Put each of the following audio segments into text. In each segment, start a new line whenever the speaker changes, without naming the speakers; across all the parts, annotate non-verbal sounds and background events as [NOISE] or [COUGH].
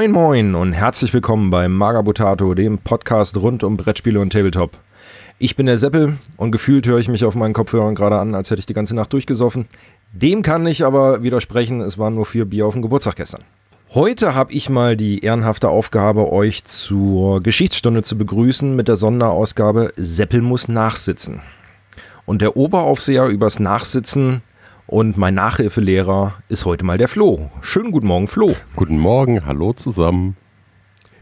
Moin Moin und herzlich willkommen bei Magabotato, dem Podcast rund um Brettspiele und Tabletop. Ich bin der Seppel und gefühlt höre ich mich auf meinen Kopfhörern gerade an, als hätte ich die ganze Nacht durchgesoffen. Dem kann ich aber widersprechen, es waren nur vier Bier auf dem Geburtstag gestern. Heute habe ich mal die ehrenhafte Aufgabe, euch zur Geschichtsstunde zu begrüßen mit der Sonderausgabe Seppel muss nachsitzen. Und der Oberaufseher übers Nachsitzen und mein Nachhilfelehrer ist heute mal der Flo. Schönen guten Morgen, Flo.
Guten Morgen, hallo zusammen.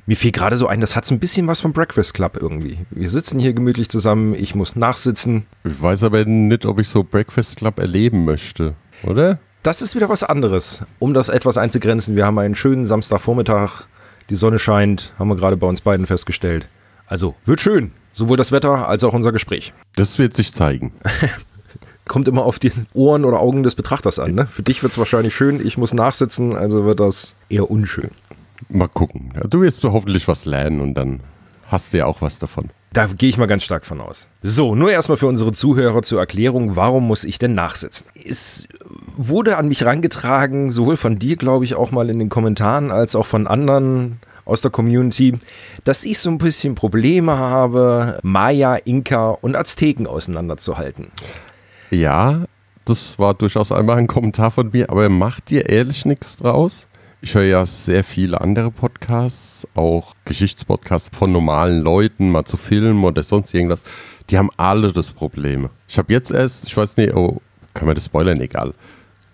Mir fiel gerade so ein, das hat so ein bisschen was vom Breakfast Club irgendwie. Wir sitzen hier gemütlich zusammen, ich muss nachsitzen.
Ich weiß aber nicht, ob ich so Breakfast Club erleben möchte, oder?
Das ist wieder was anderes, um das etwas einzugrenzen. Wir haben einen schönen Samstagvormittag, die Sonne scheint, haben wir gerade bei uns beiden festgestellt. Also, wird schön, sowohl das Wetter als auch unser Gespräch.
Das wird sich zeigen. [LAUGHS]
Kommt immer auf die Ohren oder Augen des Betrachters an. Ne? Für dich wird es wahrscheinlich schön, ich muss nachsitzen, also wird das eher unschön.
Mal gucken. Du wirst hoffentlich was lernen und dann hast du ja auch was davon.
Da gehe ich mal ganz stark von aus. So, nur erstmal für unsere Zuhörer zur Erklärung, warum muss ich denn nachsitzen? Es wurde an mich rangetragen, sowohl von dir, glaube ich, auch mal in den Kommentaren, als auch von anderen aus der Community, dass ich so ein bisschen Probleme habe, Maya, Inka und Azteken auseinanderzuhalten.
Ja, das war durchaus einmal ein Kommentar von mir, aber macht dir ehrlich nichts draus? Ich höre ja sehr viele andere Podcasts, auch Geschichtspodcasts von normalen Leuten, mal zu Filmen oder sonst irgendwas. Die haben alle das Problem. Ich habe jetzt erst, ich weiß nicht, oh, kann man das spoilern, egal,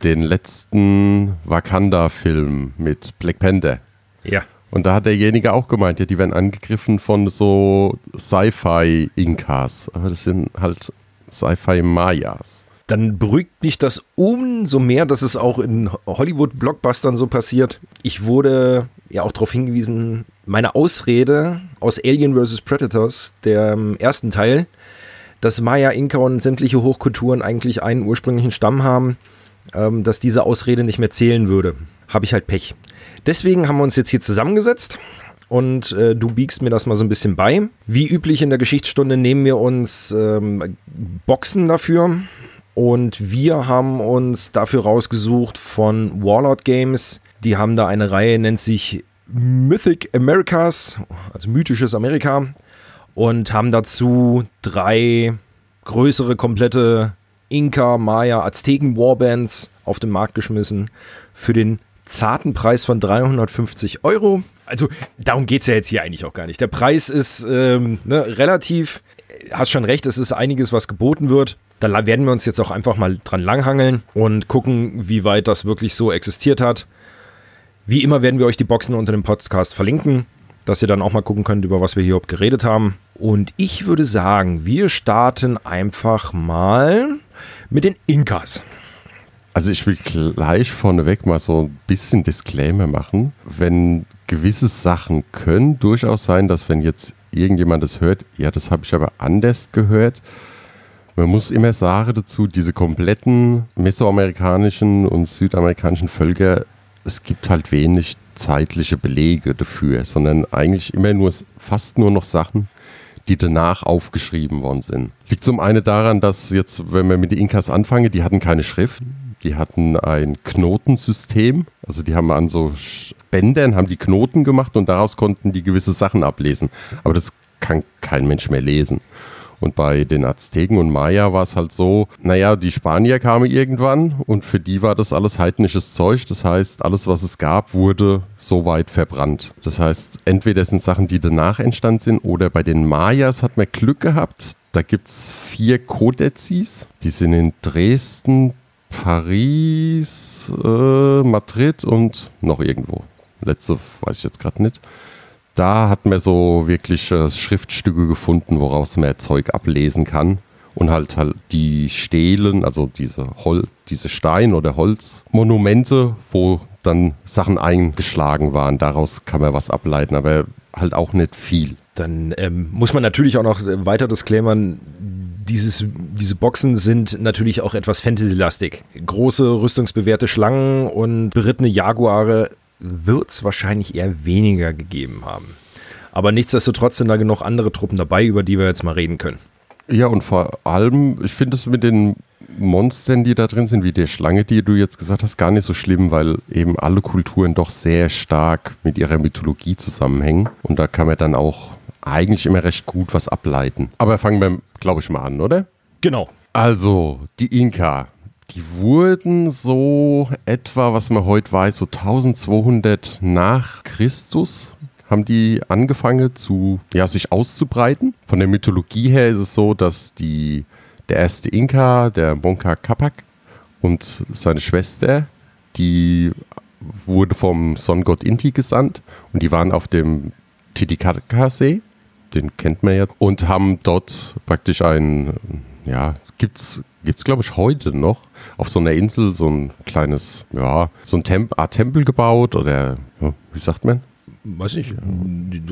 den letzten Wakanda-Film mit Black Panther.
Ja.
Und da hat derjenige auch gemeint, ja, die werden angegriffen von so Sci-Fi-Inkas. Aber das sind halt Sci-Fi-Mayas
dann beruhigt mich das umso mehr, dass es auch in Hollywood-Blockbustern so passiert. Ich wurde ja auch darauf hingewiesen, meine Ausrede aus Alien vs. Predators, dem ersten Teil, dass Maya, Inka und sämtliche Hochkulturen eigentlich einen ursprünglichen Stamm haben, ähm, dass diese Ausrede nicht mehr zählen würde. Habe ich halt Pech. Deswegen haben wir uns jetzt hier zusammengesetzt und äh, du biegst mir das mal so ein bisschen bei. Wie üblich in der Geschichtsstunde nehmen wir uns ähm, Boxen dafür. Und wir haben uns dafür rausgesucht von Warlord Games. Die haben da eine Reihe, nennt sich Mythic Americas, also mythisches Amerika. Und haben dazu drei größere, komplette Inka, Maya, Azteken Warbands auf den Markt geschmissen. Für den zarten Preis von 350 Euro. Also darum geht es ja jetzt hier eigentlich auch gar nicht. Der Preis ist ähm, ne, relativ, hast schon recht, es ist einiges, was geboten wird. Da werden wir uns jetzt auch einfach mal dran langhangeln und gucken, wie weit das wirklich so existiert hat. Wie immer werden wir euch die Boxen unter dem Podcast verlinken, dass ihr dann auch mal gucken könnt, über was wir hier überhaupt geredet haben. Und ich würde sagen, wir starten einfach mal mit den Inkas.
Also ich will gleich vorneweg mal so ein bisschen Disclaimer machen. Wenn gewisse Sachen können durchaus sein, dass wenn jetzt irgendjemand das hört, ja, das habe ich aber anders gehört, man muss immer sagen dazu, diese kompletten mesoamerikanischen und südamerikanischen Völker, es gibt halt wenig zeitliche Belege dafür, sondern eigentlich immer nur, fast nur noch Sachen, die danach aufgeschrieben worden sind. Liegt zum einen daran, dass jetzt, wenn wir mit den Inkas anfangen, die hatten keine Schrift, die hatten ein Knotensystem, also die haben an so Bändern, haben die Knoten gemacht und daraus konnten die gewisse Sachen ablesen. Aber das kann kein Mensch mehr lesen. Und bei den Azteken und Maya war es halt so, naja, die Spanier kamen irgendwann und für die war das alles heidnisches Zeug. Das heißt, alles, was es gab, wurde so weit verbrannt. Das heißt, entweder sind Sachen, die danach entstanden sind, oder bei den Mayas hat man Glück gehabt. Da gibt es vier Kodezis. Die sind in Dresden, Paris, äh, Madrid und noch irgendwo. Letzte weiß ich jetzt gerade nicht da hat man so wirklich äh, Schriftstücke gefunden, woraus man Zeug ablesen kann. Und halt halt die Stelen, also diese, Hol diese Stein- oder Holzmonumente, wo dann Sachen eingeschlagen waren. Daraus kann man was ableiten, aber halt auch nicht viel.
Dann ähm, muss man natürlich auch noch äh, weiter disclaimern, dieses, diese Boxen sind natürlich auch etwas Fantasy-lastig. Große, rüstungsbewährte Schlangen und berittene Jaguare wird es wahrscheinlich eher weniger gegeben haben. Aber nichtsdestotrotz sind da genug andere Truppen dabei, über die wir jetzt mal reden können.
Ja, und vor allem, ich finde es mit den Monstern, die da drin sind, wie der Schlange, die du jetzt gesagt hast, gar nicht so schlimm, weil eben alle Kulturen doch sehr stark mit ihrer Mythologie zusammenhängen. Und da kann man dann auch eigentlich immer recht gut was ableiten. Aber fangen wir, glaube ich, mal an, oder?
Genau.
Also, die Inka, die wurden so etwa, was man heute weiß, so 1200 nach Christus haben die angefangen zu, ja, sich auszubreiten. Von der Mythologie her ist es so, dass die, der erste Inka, der Monka Capac und seine Schwester, die wurde vom Sonnengott Inti gesandt und die waren auf dem Titicaca-See, den kennt man ja, und haben dort praktisch ein, ja, gibt's gibt es, glaube ich, heute noch auf so einer Insel so ein kleines, ja, so ein Temp Art Tempel gebaut oder, wie sagt man?
Weiß nicht,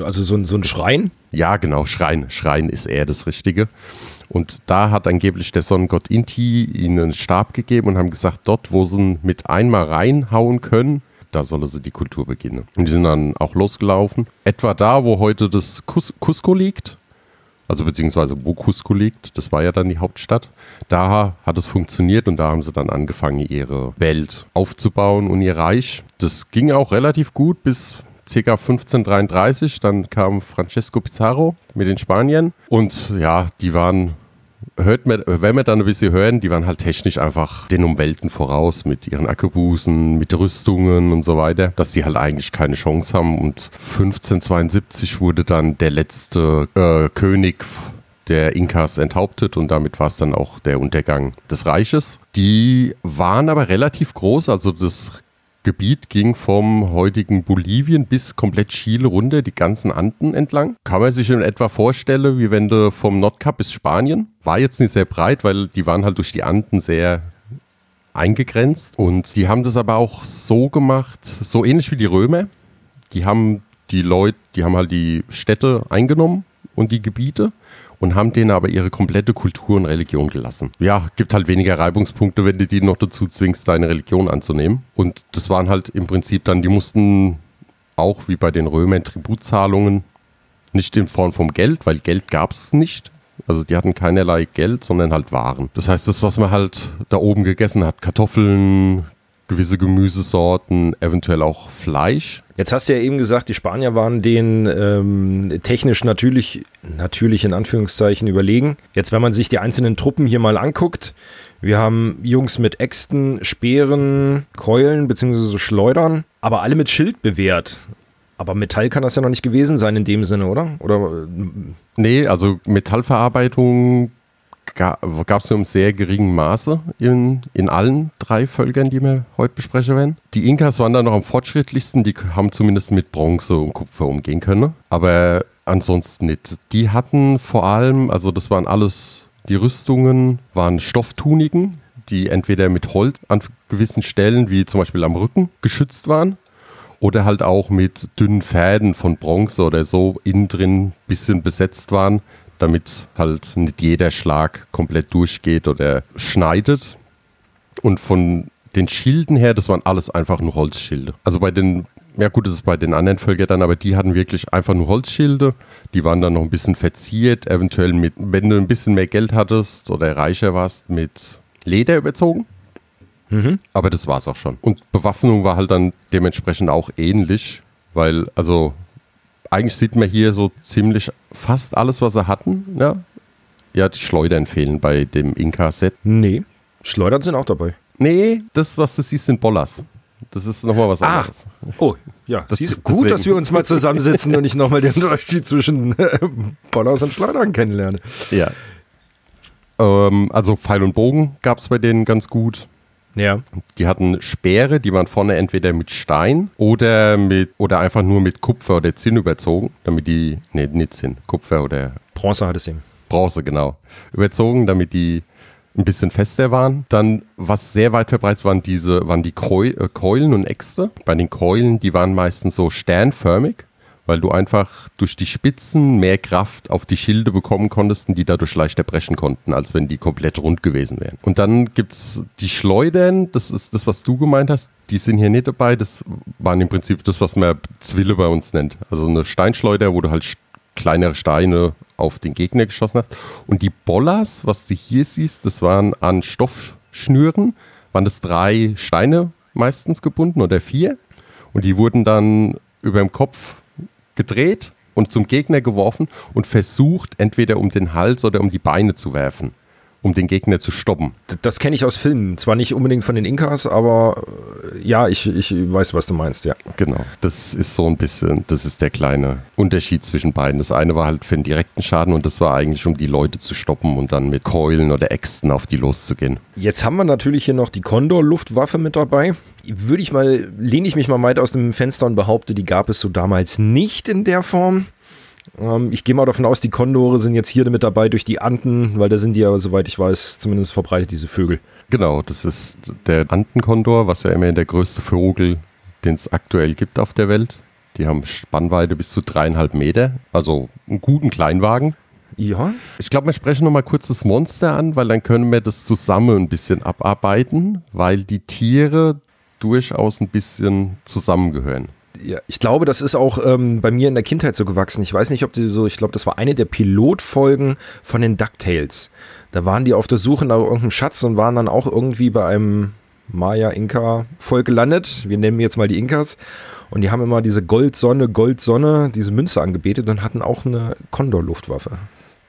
also so ein, so ein Schrein?
Ja, genau, Schrein. Schrein ist eher das Richtige. Und da hat angeblich der Sonnengott Inti ihnen einen Stab gegeben und haben gesagt, dort, wo sie mit einmal reinhauen können, da solle sie die Kultur beginnen. Und die sind dann auch losgelaufen. Etwa da, wo heute das Cus Cusco liegt, also beziehungsweise Cusco liegt, das war ja dann die Hauptstadt. Da hat es funktioniert und da haben sie dann angefangen, ihre Welt aufzubauen und ihr Reich. Das ging auch relativ gut bis ca. 1533. Dann kam Francesco Pizarro mit den Spaniern und ja, die waren hört man, wenn wir dann ein bisschen hören, die waren halt technisch einfach den Umwelten voraus mit ihren Ackerbusen, mit Rüstungen und so weiter, dass die halt eigentlich keine Chance haben. Und 1572 wurde dann der letzte äh, König der Inkas enthauptet und damit war es dann auch der Untergang des Reiches. Die waren aber relativ groß, also das Gebiet ging vom heutigen Bolivien bis komplett Chile runter, die ganzen Anden entlang. Kann man sich in etwa vorstellen, wie wenn du vom Nordkap bis Spanien. War jetzt nicht sehr breit, weil die waren halt durch die Anden sehr eingegrenzt. Und die haben das aber auch so gemacht, so ähnlich wie die Römer. Die haben die Leute, die haben halt die Städte eingenommen und die Gebiete und haben denen aber ihre komplette Kultur und Religion gelassen. Ja, gibt halt weniger Reibungspunkte, wenn du die noch dazu zwingst, deine Religion anzunehmen. Und das waren halt im Prinzip dann, die mussten auch wie bei den Römern Tributzahlungen nicht in Form vom Geld, weil Geld gab es nicht. Also die hatten keinerlei Geld, sondern halt Waren. Das heißt, das, was man halt da oben gegessen hat, Kartoffeln, gewisse Gemüsesorten, eventuell auch Fleisch.
Jetzt hast du ja eben gesagt, die Spanier waren denen ähm, technisch natürlich, natürlich in Anführungszeichen überlegen. Jetzt, wenn man sich die einzelnen Truppen hier mal anguckt, wir haben Jungs mit Äxten, Speeren, Keulen bzw. Schleudern, aber alle mit Schild bewehrt. Aber Metall kann das ja noch nicht gewesen sein in dem Sinne, oder? Oder?
Nee, also Metallverarbeitung gab es nur im sehr geringen Maße in, in allen drei Völkern, die wir heute besprechen werden. Die Inkas waren da noch am fortschrittlichsten, die haben zumindest mit Bronze und Kupfer umgehen können, aber ansonsten nicht. Die hatten vor allem, also das waren alles, die Rüstungen waren Stofftuniken, die entweder mit Holz an gewissen Stellen, wie zum Beispiel am Rücken, geschützt waren oder halt auch mit dünnen Fäden von Bronze oder so innen drin bisschen besetzt waren, damit halt nicht jeder Schlag komplett durchgeht oder schneidet. Und von den Schilden her, das waren alles einfach nur Holzschilde. Also bei den, ja gut, das ist bei den anderen Völkern dann, aber die hatten wirklich einfach nur Holzschilde. Die waren dann noch ein bisschen verziert, eventuell mit, wenn du ein bisschen mehr Geld hattest oder reicher warst, mit Leder überzogen. Mhm. Aber das war es auch schon. Und Bewaffnung war halt dann dementsprechend auch ähnlich, weil, also eigentlich sieht man hier so ziemlich fast alles, was sie hatten. Ja, ja die Schleudern fehlen bei dem Inka-Set.
Nee, Schleudern sind auch dabei.
Nee, das, was du siehst, sind Bollers. Das ist nochmal was ah. anderes.
Oh, ja. Das, Siehst, gut, dass wir uns mal zusammensitzen und ich nochmal den Unterschied zwischen äh, Bollers und Schleudern kennenlerne.
Ja. Ähm, also Pfeil und Bogen gab es bei denen ganz gut.
Ja.
Die hatten Speere, die waren vorne entweder mit Stein oder mit oder einfach nur mit Kupfer oder Zinn überzogen, damit die nee, nicht Zinn, Kupfer oder
Bronze hat es eben.
Bronze, genau. Überzogen, damit die ein bisschen fester waren. Dann, was sehr weit verbreitet waren, diese, waren die äh, Keulen und Äxte. Bei den Keulen, die waren meistens so sternförmig weil du einfach durch die Spitzen mehr Kraft auf die Schilde bekommen konntest und die dadurch leichter brechen konnten, als wenn die komplett rund gewesen wären. Und dann gibt es die Schleudern, das ist das, was du gemeint hast, die sind hier nicht dabei. Das waren im Prinzip das, was man Zwille bei uns nennt. Also eine Steinschleuder, wo du halt kleinere Steine auf den Gegner geschossen hast. Und die Bollers, was du hier siehst, das waren an Stoffschnüren, waren das drei Steine meistens gebunden oder vier. Und die wurden dann über dem Kopf gedreht und zum Gegner geworfen und versucht, entweder um den Hals oder um die Beine zu werfen um den Gegner zu stoppen.
Das kenne ich aus Filmen. Zwar nicht unbedingt von den Inkas, aber äh, ja, ich, ich weiß, was du meinst, ja.
Genau. Das ist so ein bisschen, das ist der kleine Unterschied zwischen beiden. Das eine war halt für den direkten Schaden und das war eigentlich, um die Leute zu stoppen und dann mit Keulen oder Äxten auf die loszugehen.
Jetzt haben wir natürlich hier noch die Condor-Luftwaffe mit dabei. Würde ich mal, lehne ich mich mal weit aus dem Fenster und behaupte, die gab es so damals nicht in der Form. Ähm, ich gehe mal davon aus, die Kondore sind jetzt hier mit dabei durch die Anden, weil da sind die ja, soweit ich weiß, zumindest verbreitet, diese Vögel.
Genau, das ist der Andenkondor, was ja immerhin der größte Vogel, den es aktuell gibt auf der Welt. Die haben Spannweite bis zu dreieinhalb Meter, also einen guten Kleinwagen.
Ja.
Ich glaube, wir sprechen nochmal kurz das Monster an, weil dann können wir das zusammen ein bisschen abarbeiten, weil die Tiere durchaus ein bisschen zusammengehören
ja, ich glaube, das ist auch ähm, bei mir in der Kindheit so gewachsen. Ich weiß nicht, ob die so, ich glaube, das war eine der Pilotfolgen von den DuckTales. Da waren die auf der Suche nach irgendeinem Schatz und waren dann auch irgendwie bei einem Maya-Inka-Volk gelandet. Wir nennen jetzt mal die Inkas. Und die haben immer diese Goldsonne, Goldsonne, diese Münze angebetet und hatten auch eine Kondor-Luftwaffe.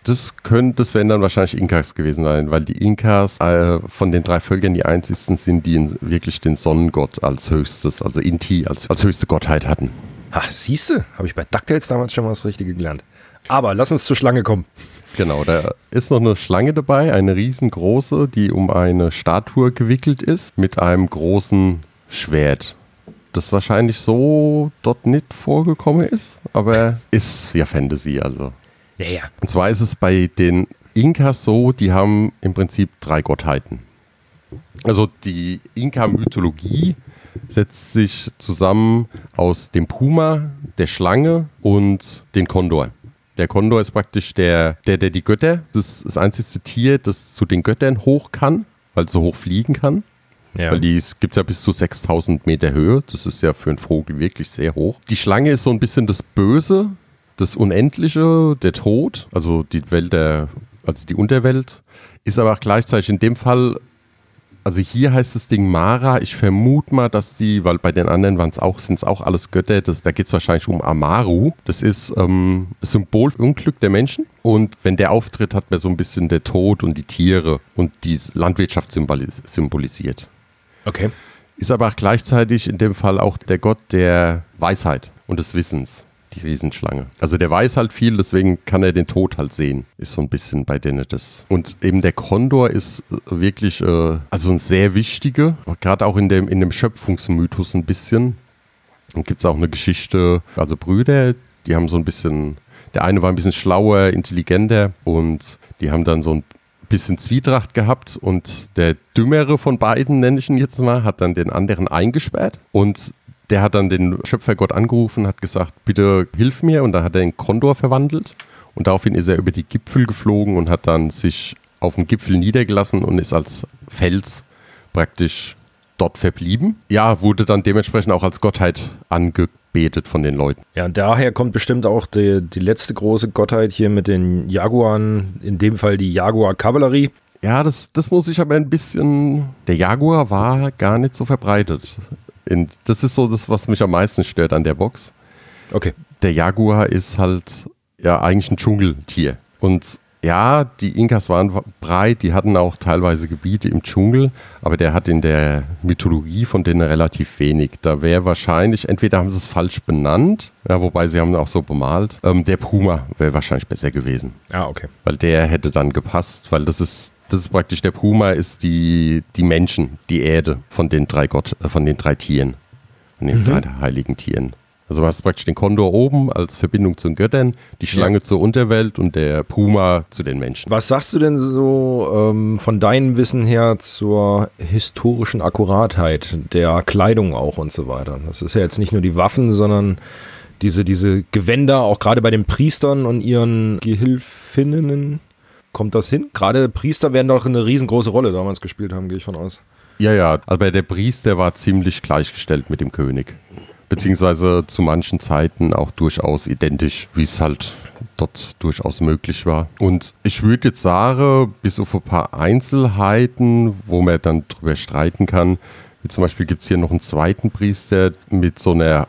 Das könnte, das wären dann wahrscheinlich Inkas gewesen sein, weil die Inkas äh, von den drei Völkern die einzigsten sind, die wirklich den Sonnengott als höchstes, also Inti als, als höchste Gottheit hatten.
Ach, siehst du, habe ich bei DuckTales damals schon mal das Richtige gelernt. Aber lass uns zur Schlange kommen.
Genau, da ist noch eine Schlange dabei, eine riesengroße, die um eine Statue gewickelt ist, mit einem großen Schwert. Das wahrscheinlich so dort nicht vorgekommen ist, aber ist ja Fantasy, also.
Ja, ja.
Und zwar ist es bei den Inkas so, die haben im Prinzip drei Gottheiten. Also die Inka-Mythologie setzt sich zusammen aus dem Puma, der Schlange und dem Kondor. Der Kondor ist praktisch der, der, der die Götter, das ist das einzige Tier, das zu den Göttern hoch kann, weil es so hoch fliegen kann. Ja. Weil die gibt es ja bis zu 6000 Meter Höhe. Das ist ja für einen Vogel wirklich sehr hoch. Die Schlange ist so ein bisschen das Böse, das Unendliche, der Tod, also die Welt der, also die Unterwelt, ist aber auch gleichzeitig in dem Fall, also hier heißt das Ding Mara, ich vermute mal, dass die, weil bei den anderen waren es auch, sind es auch alles Götter, das, da geht es wahrscheinlich um Amaru. Das ist ähm, Symbol für Unglück der Menschen. Und wenn der auftritt, hat man so ein bisschen der Tod und die Tiere und die Landwirtschaft symbolis symbolisiert.
Okay.
Ist aber auch gleichzeitig in dem Fall auch der Gott der Weisheit und des Wissens die Riesenschlange. Also der weiß halt viel, deswegen kann er den Tod halt sehen. Ist so ein bisschen bei denen das. Und eben der Kondor ist äh, wirklich, äh, also ein sehr wichtiger, gerade auch in dem, in dem Schöpfungsmythos ein bisschen. Dann gibt es auch eine Geschichte, also Brüder, die haben so ein bisschen, der eine war ein bisschen schlauer, intelligenter und die haben dann so ein bisschen Zwietracht gehabt und der Dümmere von beiden, nenne ich ihn jetzt mal, hat dann den anderen eingesperrt und der hat dann den Schöpfergott angerufen, hat gesagt, bitte hilf mir. Und dann hat er in Kondor verwandelt. Und daraufhin ist er über die Gipfel geflogen und hat dann sich auf den Gipfel niedergelassen und ist als Fels praktisch dort verblieben. Ja, wurde dann dementsprechend auch als Gottheit angebetet von den Leuten.
Ja, und daher kommt bestimmt auch die, die letzte große Gottheit hier mit den Jaguaren, in dem Fall die Jaguar-Kavallerie.
Ja, das, das muss ich aber ein bisschen. Der Jaguar war gar nicht so verbreitet. In, das ist so das, was mich am meisten stört an der Box.
Okay.
Der Jaguar ist halt ja eigentlich ein Dschungeltier. Und ja, die Inkas waren breit, die hatten auch teilweise Gebiete im Dschungel, aber der hat in der Mythologie von denen relativ wenig. Da wäre wahrscheinlich, entweder haben sie es falsch benannt, ja, wobei sie haben auch so bemalt, ähm, der Puma wäre wahrscheinlich besser gewesen.
Ah, okay.
Weil der hätte dann gepasst, weil das ist das ist praktisch der Puma, ist die, die Menschen, die Erde von den drei Gott, äh, von den drei Tieren, von den mhm. drei heiligen Tieren. Also du hast praktisch den Kondor oben als Verbindung zu den Göttern, die Schlange ja. zur Unterwelt und der Puma zu den Menschen.
Was sagst du denn so ähm, von deinem Wissen her zur historischen Akkuratheit der Kleidung auch und so weiter? Das ist ja jetzt nicht nur die Waffen, sondern diese, diese Gewänder, auch gerade bei den Priestern und ihren Gehilfinnen. Kommt das hin? Gerade Priester werden doch eine riesengroße Rolle damals gespielt haben, gehe ich von aus.
Ja, ja, aber der Priester war ziemlich gleichgestellt mit dem König. Beziehungsweise zu manchen Zeiten auch durchaus identisch, wie es halt dort durchaus möglich war. Und ich würde jetzt sagen, bis auf ein paar Einzelheiten, wo man dann drüber streiten kann, wie zum Beispiel gibt es hier noch einen zweiten Priester mit so einer,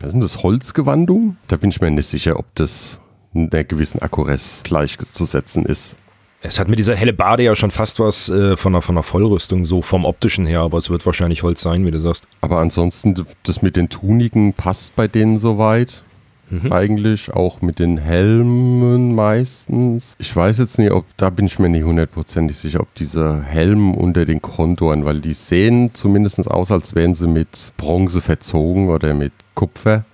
was ist das, Holzgewandung? Da bin ich mir nicht sicher, ob das einer gewissen Akkuress gleichzusetzen ist.
Es hat mit dieser helle Bade ja schon fast was äh, von, einer, von einer Vollrüstung, so vom optischen her, aber es wird wahrscheinlich Holz sein, wie du sagst.
Aber ansonsten, das mit den Tuniken passt bei denen soweit. Mhm. Eigentlich auch mit den Helmen meistens. Ich weiß jetzt nicht, ob, da bin ich mir nicht hundertprozentig sicher, ob diese Helme unter den Konturen, weil die sehen zumindest aus, als wären sie mit Bronze verzogen oder mit Kupfer.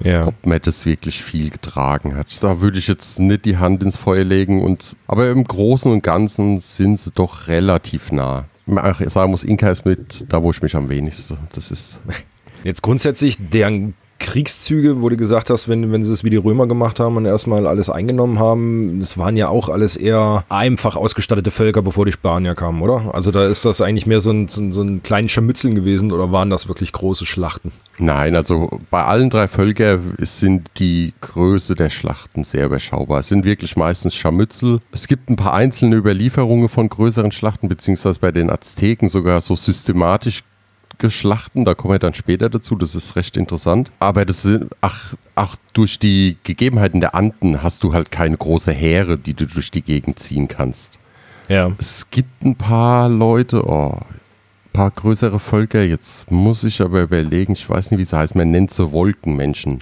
Ja. Ob man das wirklich viel getragen hat. Da würde ich jetzt nicht die Hand ins Feuer legen. Und, aber im Großen und Ganzen sind sie doch relativ nah. Ich sagen muss, Inka ist mit da, wo ich mich am wenigsten. Das ist.
Jetzt grundsätzlich, deren Kriegszüge, wo du gesagt hast, wenn, wenn sie es wie die Römer gemacht haben und erstmal alles eingenommen haben, das waren ja auch alles eher einfach ausgestattete Völker, bevor die Spanier kamen, oder? Also da ist das eigentlich mehr so ein, so ein, so ein kleines Scharmützeln gewesen oder waren das wirklich große Schlachten?
Nein, also bei allen drei Völkern sind die Größe der Schlachten sehr überschaubar. Es sind wirklich meistens Scharmützel. Es gibt ein paar einzelne Überlieferungen von größeren Schlachten, beziehungsweise bei den Azteken sogar so systematisch Schlachten, da kommen wir dann später dazu, das ist recht interessant. Aber das sind, ach, ach, durch die Gegebenheiten der Anden hast du halt keine große Heere, die du durch die Gegend ziehen kannst. Ja. Es gibt ein paar Leute, oh, ein paar größere Völker, jetzt muss ich aber überlegen, ich weiß nicht, wie sie heißt, man nennt sie Wolkenmenschen.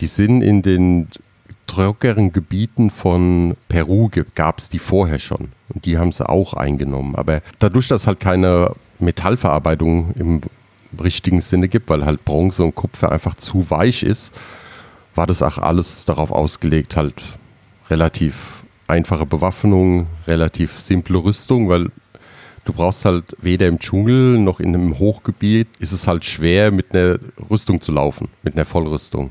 Die sind in den trockeren Gebieten von Peru, gab es die vorher schon. Und die haben sie auch eingenommen. Aber dadurch, dass halt keine Metallverarbeitung im richtigen Sinne gibt, weil halt Bronze und Kupfer einfach zu weich ist, war das auch alles darauf ausgelegt, halt relativ einfache Bewaffnung, relativ simple Rüstung, weil du brauchst halt weder im Dschungel noch in einem Hochgebiet ist es halt schwer mit einer Rüstung zu laufen, mit einer Vollrüstung.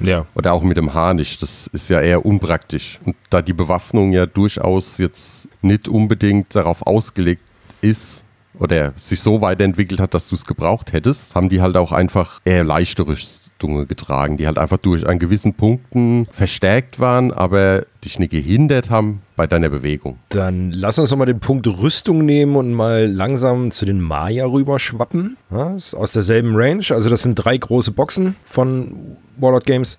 Ja. Oder auch mit dem Harnisch. Das ist ja eher unpraktisch. Und da die Bewaffnung ja durchaus jetzt nicht unbedingt darauf ausgelegt ist, oder sich so weiterentwickelt hat, dass du es gebraucht hättest, haben die halt auch einfach eher leichte Rüstungen getragen, die halt einfach durch an gewissen Punkten verstärkt waren, aber dich nicht gehindert haben bei deiner Bewegung.
Dann lass uns nochmal den Punkt Rüstung nehmen und mal langsam zu den Maya rüberschwappen. Ja, ist aus derselben Range. Also das sind drei große Boxen von Warlord Games.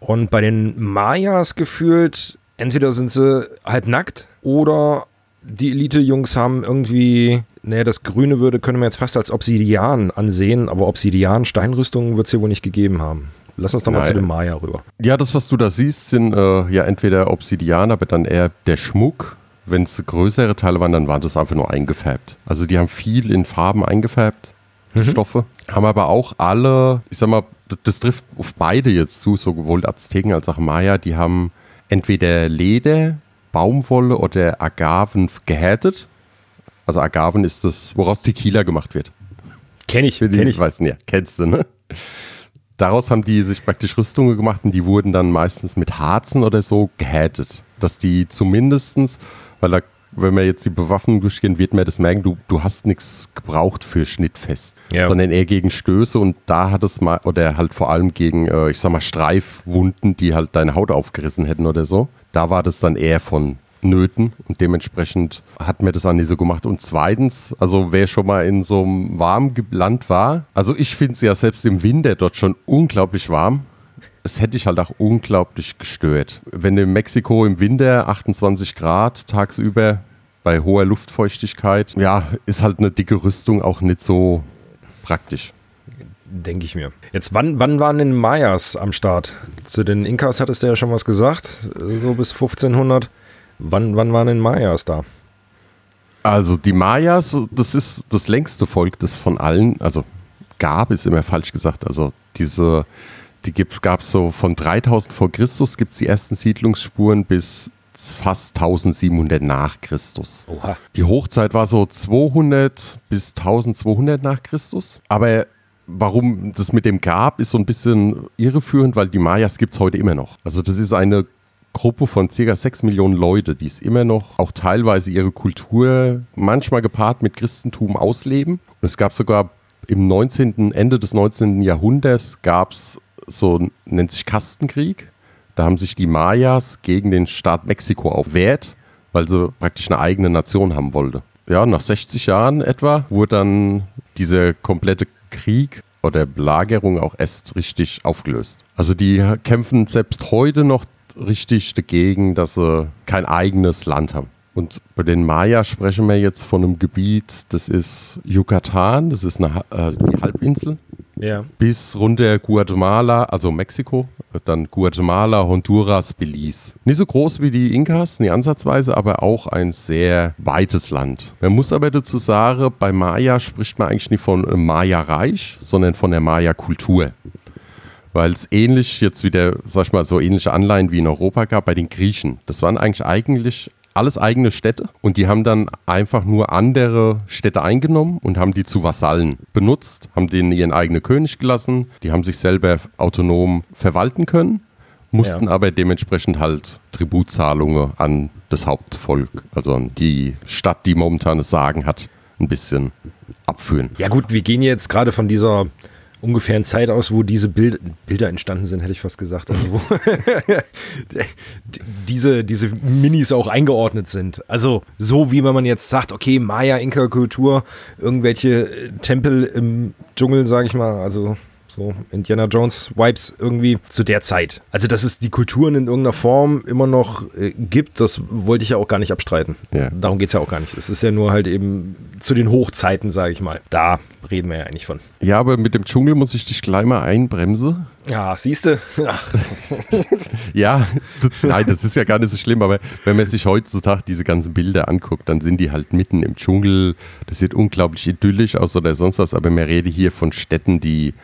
Und bei den Mayas gefühlt, entweder sind sie halb nackt oder die Elite-Jungs haben irgendwie naja, das Grüne würde, können wir jetzt fast als Obsidian ansehen, aber Obsidian, Steinrüstungen wird es hier wohl nicht gegeben haben. Lass uns doch mal Nein. zu dem Maya rüber.
Ja, das, was du da siehst, sind äh, ja entweder Obsidian, aber dann eher der Schmuck. Wenn es größere Teile waren, dann waren das einfach nur eingefärbt. Also die haben viel in Farben eingefärbt, die mhm. Stoffe. Haben aber auch alle, ich sag mal, das, das trifft auf beide jetzt zu, sowohl Azteken als auch Maya, die haben entweder Leder, Baumwolle oder Agaven gehärtet also Agaven ist das, woraus Tequila gemacht wird.
Kenn ich, kenn ich.
Weißt du, ja, kennst du, ne? Daraus haben die sich praktisch Rüstungen gemacht und die wurden dann meistens mit Harzen oder so gehätet. Dass die zumindestens, weil da, wenn wir jetzt die Bewaffnung durchgehen, wird man das merken, du, du hast nichts gebraucht für Schnittfest, ja. sondern eher gegen Stöße und da hat es mal, oder halt vor allem gegen, äh, ich sag mal, Streifwunden, die halt deine Haut aufgerissen hätten oder so. Da war das dann eher von Nöten und dementsprechend hat mir das auch nie so gemacht. Und zweitens, also wer schon mal in so einem warmen Land war, also ich finde es ja selbst im Winter dort schon unglaublich warm. Es hätte ich halt auch unglaublich gestört. Wenn in Mexiko im Winter 28 Grad tagsüber bei hoher Luftfeuchtigkeit, ja, ist halt eine dicke Rüstung auch nicht so praktisch
denke ich mir. Jetzt, wann, wann waren denn Mayas am Start? Zu den Inkas hattest du ja schon was gesagt, so bis 1500. Wann, wann waren denn Mayas da?
Also die Mayas, das ist das längste Volk, das von allen, also gab, ist immer falsch gesagt, also diese, die gab es so von 3000 vor Christus gibt es die ersten Siedlungsspuren bis fast 1700 nach Christus. Oha. Die Hochzeit war so 200 bis 1200 nach Christus, aber warum das mit dem gab, ist so ein bisschen irreführend, weil die Mayas gibt es heute immer noch. Also das ist eine Gruppe von ca. 6 Millionen Leute, die es immer noch auch teilweise ihre Kultur manchmal gepaart mit Christentum ausleben. Und es gab sogar im 19., Ende des 19. Jahrhunderts gab es so, nennt sich Kastenkrieg. Da haben sich die Mayas gegen den Staat Mexiko aufwehrt, weil sie praktisch eine eigene Nation haben wollte. Ja, nach 60 Jahren etwa wurde dann dieser komplette Krieg oder Belagerung auch erst richtig aufgelöst. Also die kämpfen selbst heute noch richtig dagegen, dass sie kein eigenes Land haben. Und bei den Maya sprechen wir jetzt von einem Gebiet, das ist Yucatan, das ist eine, äh, die Halbinsel, ja. bis runter Guatemala, also Mexiko, dann Guatemala, Honduras, Belize. Nicht so groß wie die Inkas, nie ansatzweise, aber auch ein sehr weites Land. Man muss aber dazu sagen, bei Maya spricht man eigentlich nicht von Maya-Reich, sondern von der Maya-Kultur weil es ähnlich jetzt wieder, sag ich mal, so ähnliche Anleihen wie in Europa gab bei den Griechen. Das waren eigentlich eigentlich alles eigene Städte und die haben dann einfach nur andere Städte eingenommen und haben die zu Vasallen benutzt, haben denen ihren eigenen König gelassen, die haben sich selber autonom verwalten können, mussten ja. aber dementsprechend halt Tributzahlungen an das Hauptvolk, also an die Stadt, die momentan das Sagen hat, ein bisschen abführen.
Ja gut, wir gehen jetzt gerade von dieser ungefähren Zeit aus, wo diese Bild Bilder entstanden sind, hätte ich fast gesagt. Also wo [LAUGHS] diese, diese Minis auch eingeordnet sind. Also so wie wenn man jetzt sagt, okay, Maya-Inka-Kultur, irgendwelche Tempel im Dschungel, sage ich mal, also so Indiana Jones Vibes irgendwie zu der Zeit. Also, dass es die Kulturen in irgendeiner Form immer noch äh, gibt, das wollte ich ja auch gar nicht abstreiten. Ja. Darum geht es ja auch gar nicht. Es ist ja nur halt eben zu den Hochzeiten, sage ich mal. Da reden wir ja eigentlich von.
Ja, aber mit dem Dschungel muss ich dich gleich mal einbremsen.
Ja, siehst du? [LAUGHS]
ja, nein, das ist ja gar nicht so schlimm, aber wenn man sich heutzutage diese ganzen Bilder anguckt, dann sind die halt mitten im Dschungel. Das sieht unglaublich idyllisch aus oder sonst was, aber man rede hier von Städten, die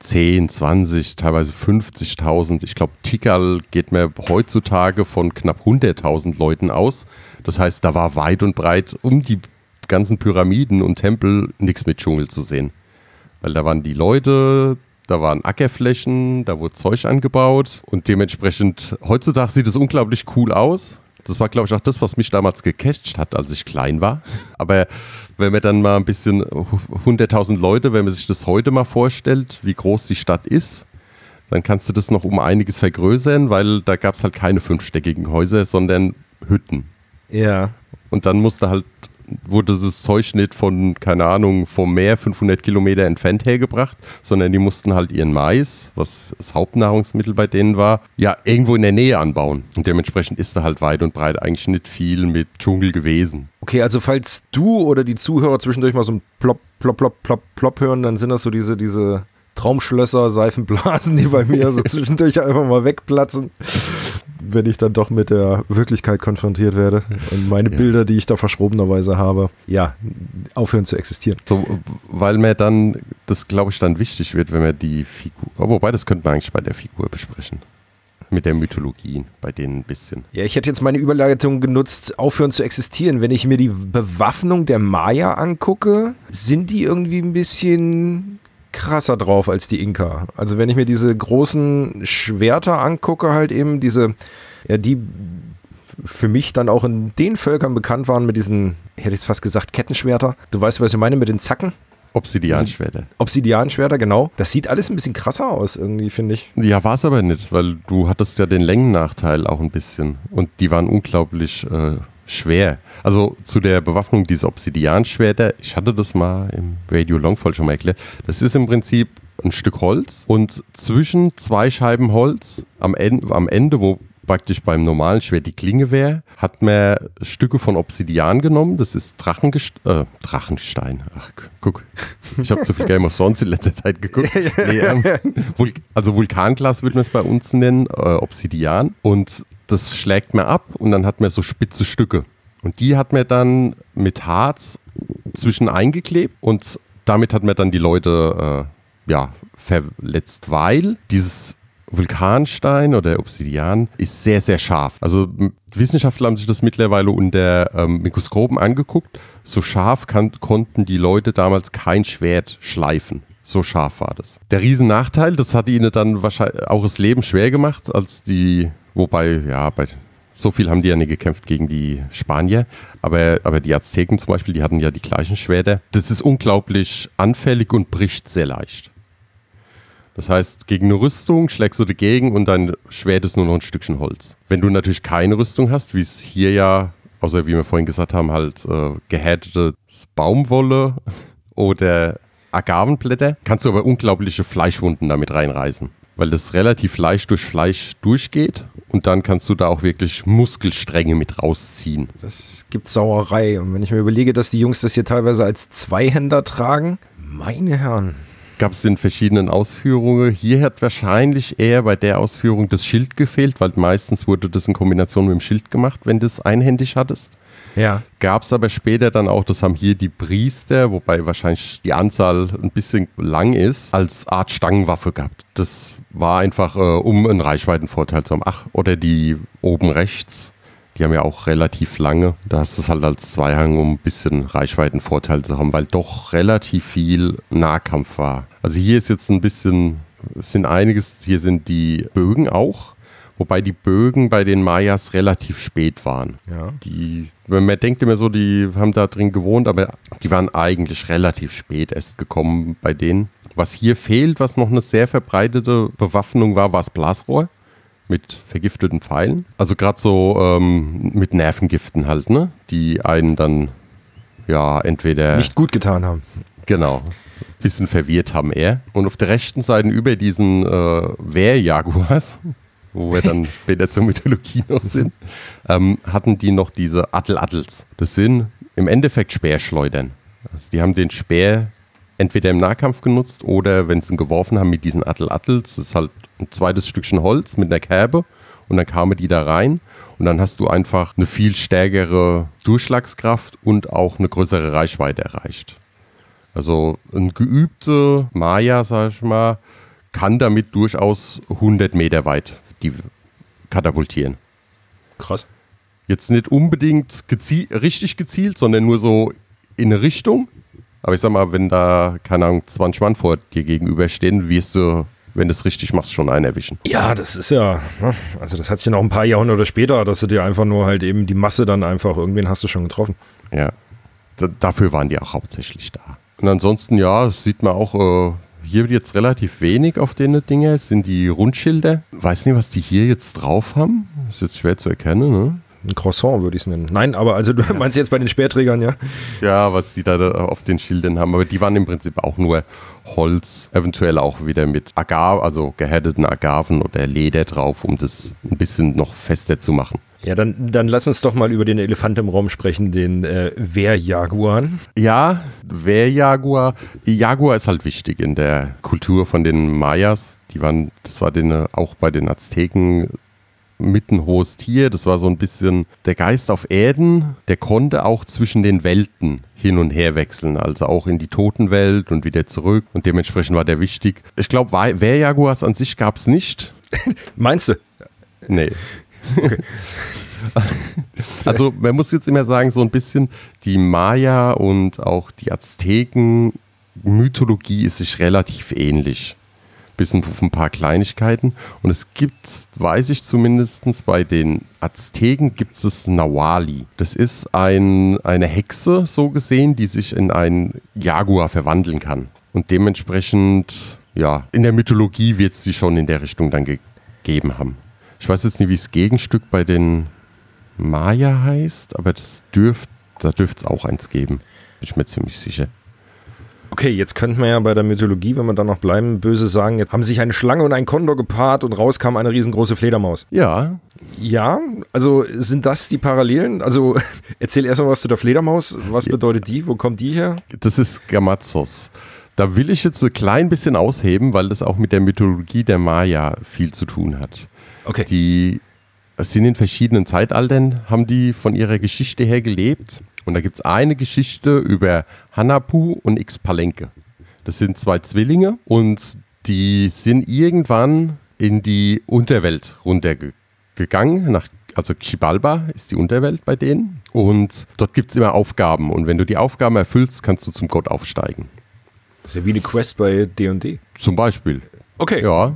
10, 20, teilweise 50.000. Ich glaube, Tikal geht mir heutzutage von knapp 100.000 Leuten aus. Das heißt, da war weit und breit um die ganzen Pyramiden und Tempel nichts mit Dschungel zu sehen. Weil da waren die Leute, da waren Ackerflächen, da wurde Zeug angebaut und dementsprechend, heutzutage sieht es unglaublich cool aus. Das war, glaube ich, auch das, was mich damals gecatcht hat, als ich klein war. Aber wenn man dann mal ein bisschen 100.000 Leute, wenn man sich das heute mal vorstellt, wie groß die Stadt ist, dann kannst du das noch um einiges vergrößern, weil da gab es halt keine fünfstöckigen Häuser, sondern Hütten.
Ja.
Und dann musste halt wurde das Zeug nicht von, keine Ahnung, vom Meer 500 Kilometer entfernt hergebracht, sondern die mussten halt ihren Mais, was das Hauptnahrungsmittel bei denen war, ja, irgendwo in der Nähe anbauen. Und dementsprechend ist da halt weit und breit eigentlich nicht viel mit Dschungel gewesen.
Okay, also falls du oder die Zuhörer zwischendurch mal so ein Plop, Plop, Plop, Plop, Plop hören, dann sind das so diese, diese Traumschlösser, Seifenblasen, die bei mir so [LAUGHS] zwischendurch einfach mal wegplatzen wenn ich dann doch mit der Wirklichkeit konfrontiert werde und meine ja. Bilder, die ich da verschrobenerweise habe, ja, aufhören zu existieren.
So, weil mir dann, das glaube ich dann wichtig wird, wenn wir die Figur, oh, wobei das könnte man eigentlich bei der Figur besprechen. Mit der Mythologie bei denen ein bisschen.
Ja, ich hätte jetzt meine Überleitung genutzt, aufhören zu existieren. Wenn ich mir die Bewaffnung der Maya angucke, sind die irgendwie ein bisschen krasser drauf als die Inka. Also wenn ich mir diese großen Schwerter angucke, halt eben diese, ja, die für mich dann auch in den Völkern bekannt waren mit diesen, hätte ich fast gesagt, Kettenschwerter. Du weißt, was ich meine mit den Zacken?
Obsidianschwerter.
Obsidianschwerter, genau. Das sieht alles ein bisschen krasser aus, irgendwie, finde ich.
Ja, war es aber nicht, weil du hattest ja den Längennachteil auch ein bisschen. Und die waren unglaublich äh, schwer. Also zu der Bewaffnung dieser Obsidianschwerter, ich hatte das mal im Radio Longfall schon mal erklärt. Das ist im Prinzip ein Stück Holz und zwischen zwei Scheiben Holz am Ende, am Ende wo praktisch beim normalen Schwert die Klinge wäre, hat man Stücke von Obsidian genommen. Das ist Drachengest äh, Drachenstein. Ach, guck, ich habe zu viel Game of Thrones in letzter Zeit geguckt. Nee, ähm, Vul also Vulkanglas würde man es bei uns nennen, äh, Obsidian. Und das schlägt man ab und dann hat man so spitze Stücke. Und die hat man dann mit Harz zwischen eingeklebt und damit hat man dann die Leute äh, ja, verletzt, weil dieses Vulkanstein oder Obsidian ist sehr, sehr scharf. Also Wissenschaftler haben sich das mittlerweile unter ähm, Mikroskopen angeguckt. So scharf kann, konnten die Leute damals kein Schwert schleifen. So scharf war das. Der Riesennachteil, das hat ihnen dann wahrscheinlich auch das Leben schwer gemacht, als die, wobei, ja, bei so viel haben die ja nicht gekämpft gegen die Spanier, aber, aber die Azteken zum Beispiel, die hatten ja die gleichen Schwerter. Das ist unglaublich anfällig und bricht sehr leicht. Das heißt, gegen eine Rüstung schlägst du dagegen und dein Schwert ist nur noch ein Stückchen Holz. Wenn du natürlich keine Rüstung hast, wie es hier ja, außer wie wir vorhin gesagt haben, halt äh, gehärtete Baumwolle [LAUGHS] oder Agavenblätter, kannst du aber unglaubliche Fleischwunden damit reinreißen. Weil das relativ leicht durch Fleisch durchgeht und dann kannst du da auch wirklich Muskelstränge mit rausziehen.
Das gibt Sauerei. Und wenn ich mir überlege, dass die Jungs das hier teilweise als Zweihänder tragen, meine Herren.
Gab es in verschiedenen Ausführungen. Hier hat wahrscheinlich eher bei der Ausführung das Schild gefehlt, weil meistens wurde das in Kombination mit dem Schild gemacht, wenn du es einhändig hattest.
Ja.
Gab es aber später dann auch, das haben hier die Priester, wobei wahrscheinlich die Anzahl ein bisschen lang ist, als Art Stangenwaffe gehabt. Das war einfach, äh, um einen Reichweitenvorteil zu haben. Ach, oder die oben rechts, die haben ja auch relativ lange. Da hast du es halt als Zweihang, um ein bisschen Reichweitenvorteil zu haben, weil doch relativ viel Nahkampf war. Also hier ist jetzt ein bisschen, sind einiges, hier sind die Bögen auch. Wobei die Bögen bei den Mayas relativ spät waren.
Ja.
Die, man denkt immer so, die haben da drin gewohnt, aber die waren eigentlich relativ spät erst gekommen bei denen. Was hier fehlt, was noch eine sehr verbreitete Bewaffnung war, war das Blasrohr mit vergifteten Pfeilen. Also gerade so ähm, mit Nervengiften halt, ne? Die einen dann ja entweder
nicht gut getan haben.
Genau. Bisschen verwirrt haben eher. Und auf der rechten Seite über diesen äh, Wehrjaguars wo wir dann [LAUGHS] später zur Mythologie noch sind, ähm, hatten die noch diese Attel-Attels. Das sind im Endeffekt Speerschleudern. Also die haben den Speer entweder im Nahkampf genutzt oder wenn sie ihn geworfen haben mit diesen Attel-Attels. Das ist halt ein zweites Stückchen Holz mit einer Kerbe und dann kamen die da rein und dann hast du einfach eine viel stärkere Durchschlagskraft und auch eine größere Reichweite erreicht. Also ein geübter Maya, sag ich mal, kann damit durchaus 100 Meter weit die katapultieren.
Krass.
Jetzt nicht unbedingt geziel richtig gezielt, sondern nur so in eine Richtung. Aber ich sag mal, wenn da, keine Ahnung, 20 Mann vor dir gegenüberstehen, wirst du, wenn du es richtig machst, schon einen erwischen.
Ja, das ist ja, ne? also das hat sich ja noch ein paar Jahrhunderte später, dass du dir einfach nur halt eben die Masse dann einfach, irgendwen hast du schon getroffen.
Ja, D dafür waren die auch hauptsächlich da. Und ansonsten, ja, sieht man auch, äh, hier jetzt relativ wenig auf den Dinge. Es sind die Rundschilder. Weiß nicht, was die hier jetzt drauf haben. Ist jetzt schwer zu erkennen, ne?
Ein Croissant würde ich es nennen. Nein, aber also du ja. meinst jetzt bei den Speerträgern, ja?
Ja, was die da auf den Schildern haben. Aber die waren im Prinzip auch nur Holz, eventuell auch wieder mit Agav, also gehärteten Agaven oder Leder drauf, um das ein bisschen noch fester zu machen.
Ja, dann, dann lass uns doch mal über den Elefant im Raum sprechen, den äh, Wehrjaguaren.
Ja, Wehrjaguar. Jaguar ist halt wichtig in der Kultur von den Mayas. Die waren, das war den, auch bei den Azteken mit ein hohes Tier. Das war so ein bisschen der Geist auf Erden. Der konnte auch zwischen den Welten hin und her wechseln, also auch in die Totenwelt und wieder zurück. Und dementsprechend war der wichtig. Ich glaube, Wehrjaguars an sich gab es nicht. [LAUGHS]
Meinst du?
Nee. Okay. [LAUGHS] Also man muss jetzt immer sagen, so ein bisschen die Maya und auch die Azteken Mythologie ist sich relativ ähnlich. Bis auf ein paar Kleinigkeiten. Und es gibt, weiß ich zumindest, bei den Azteken gibt es Nawali. Das ist ein, eine Hexe, so gesehen, die sich in einen Jaguar verwandeln kann. Und dementsprechend, ja, in der Mythologie wird es sie schon in der Richtung dann gegeben haben. Ich weiß jetzt nicht, wie das Gegenstück bei den Maya heißt, aber das dürft, da dürfte es auch eins geben. Bin ich mir ziemlich sicher.
Okay, jetzt könnte man ja bei der Mythologie, wenn wir da noch bleiben, böse sagen, jetzt haben sich eine Schlange und ein Kondor gepaart und rauskam eine riesengroße Fledermaus.
Ja.
Ja, also sind das die Parallelen? Also [LAUGHS] erzähl erstmal was zu der Fledermaus. Was ja. bedeutet die? Wo kommt die her?
Das ist Gamazos. Da will ich jetzt ein klein bisschen ausheben, weil das auch mit der Mythologie der Maya viel zu tun hat.
Okay.
Die sind in verschiedenen Zeitaltern, haben die von ihrer Geschichte her gelebt. Und da gibt es eine Geschichte über Hanapu und X-Palenke. Das sind zwei Zwillinge und die sind irgendwann in die Unterwelt runtergegangen. Nach, also Xibalba ist die Unterwelt bei denen. Und dort gibt es immer Aufgaben. Und wenn du die Aufgaben erfüllst, kannst du zum Gott aufsteigen.
Das ist ja wie eine Quest bei D&D.
Zum Beispiel.
Okay.
Ja.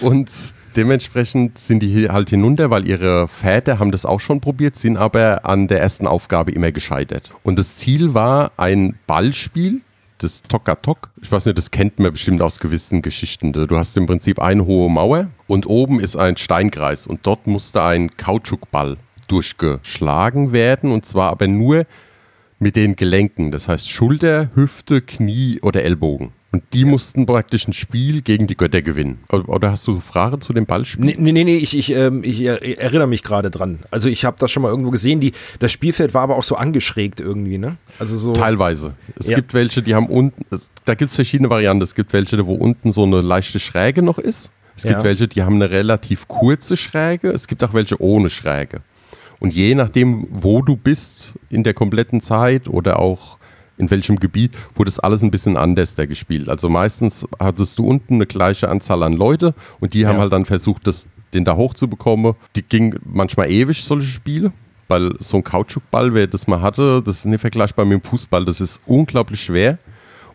Und dementsprechend sind die halt hinunter, weil ihre Väter haben das auch schon probiert, sind aber an der ersten Aufgabe immer gescheitert. Und das Ziel war ein Ballspiel das Tokatok. Ich weiß nicht, das kennt man bestimmt aus gewissen Geschichten. Du hast im Prinzip eine hohe Mauer und oben ist ein Steinkreis und dort musste ein Kautschukball durchgeschlagen werden und zwar aber nur mit den Gelenken, das heißt Schulter, Hüfte, Knie oder Ellbogen. Und die mussten praktisch ein Spiel gegen die Götter gewinnen. Oder hast du Fragen zu dem Ballspiel?
Nee, nee, nee, ich, ich, ähm, ich erinnere mich gerade dran. Also ich habe das schon mal irgendwo gesehen. Die, das Spielfeld war aber auch so angeschrägt irgendwie, ne?
Also so. Teilweise. Es ja. gibt welche, die haben unten, es, da gibt es verschiedene Varianten. Es gibt welche, wo unten so eine leichte Schräge noch ist. Es gibt ja. welche, die haben eine relativ kurze Schräge. Es gibt auch welche ohne Schräge. Und je nachdem, wo du bist in der kompletten Zeit oder auch in welchem Gebiet, wurde es alles ein bisschen anders da gespielt. Also meistens hattest du unten eine gleiche Anzahl an Leute und die ja. haben halt dann versucht, das, den da hochzubekommen. Die ging manchmal ewig, solche Spiele. Weil so ein Kautschukball, wer das mal hatte, das ist nicht vergleichbar mit dem Fußball, das ist unglaublich schwer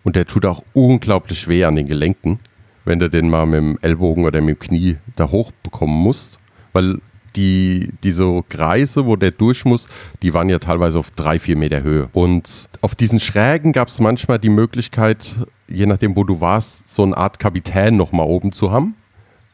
und der tut auch unglaublich weh an den Gelenken, wenn du den mal mit dem Ellbogen oder mit dem Knie da hochbekommen musst. Weil die, diese Kreise, wo der durch muss, die waren ja teilweise auf drei, vier Meter Höhe. Und auf diesen Schrägen gab es manchmal die Möglichkeit, je nachdem, wo du warst, so eine Art Kapitän nochmal oben zu haben,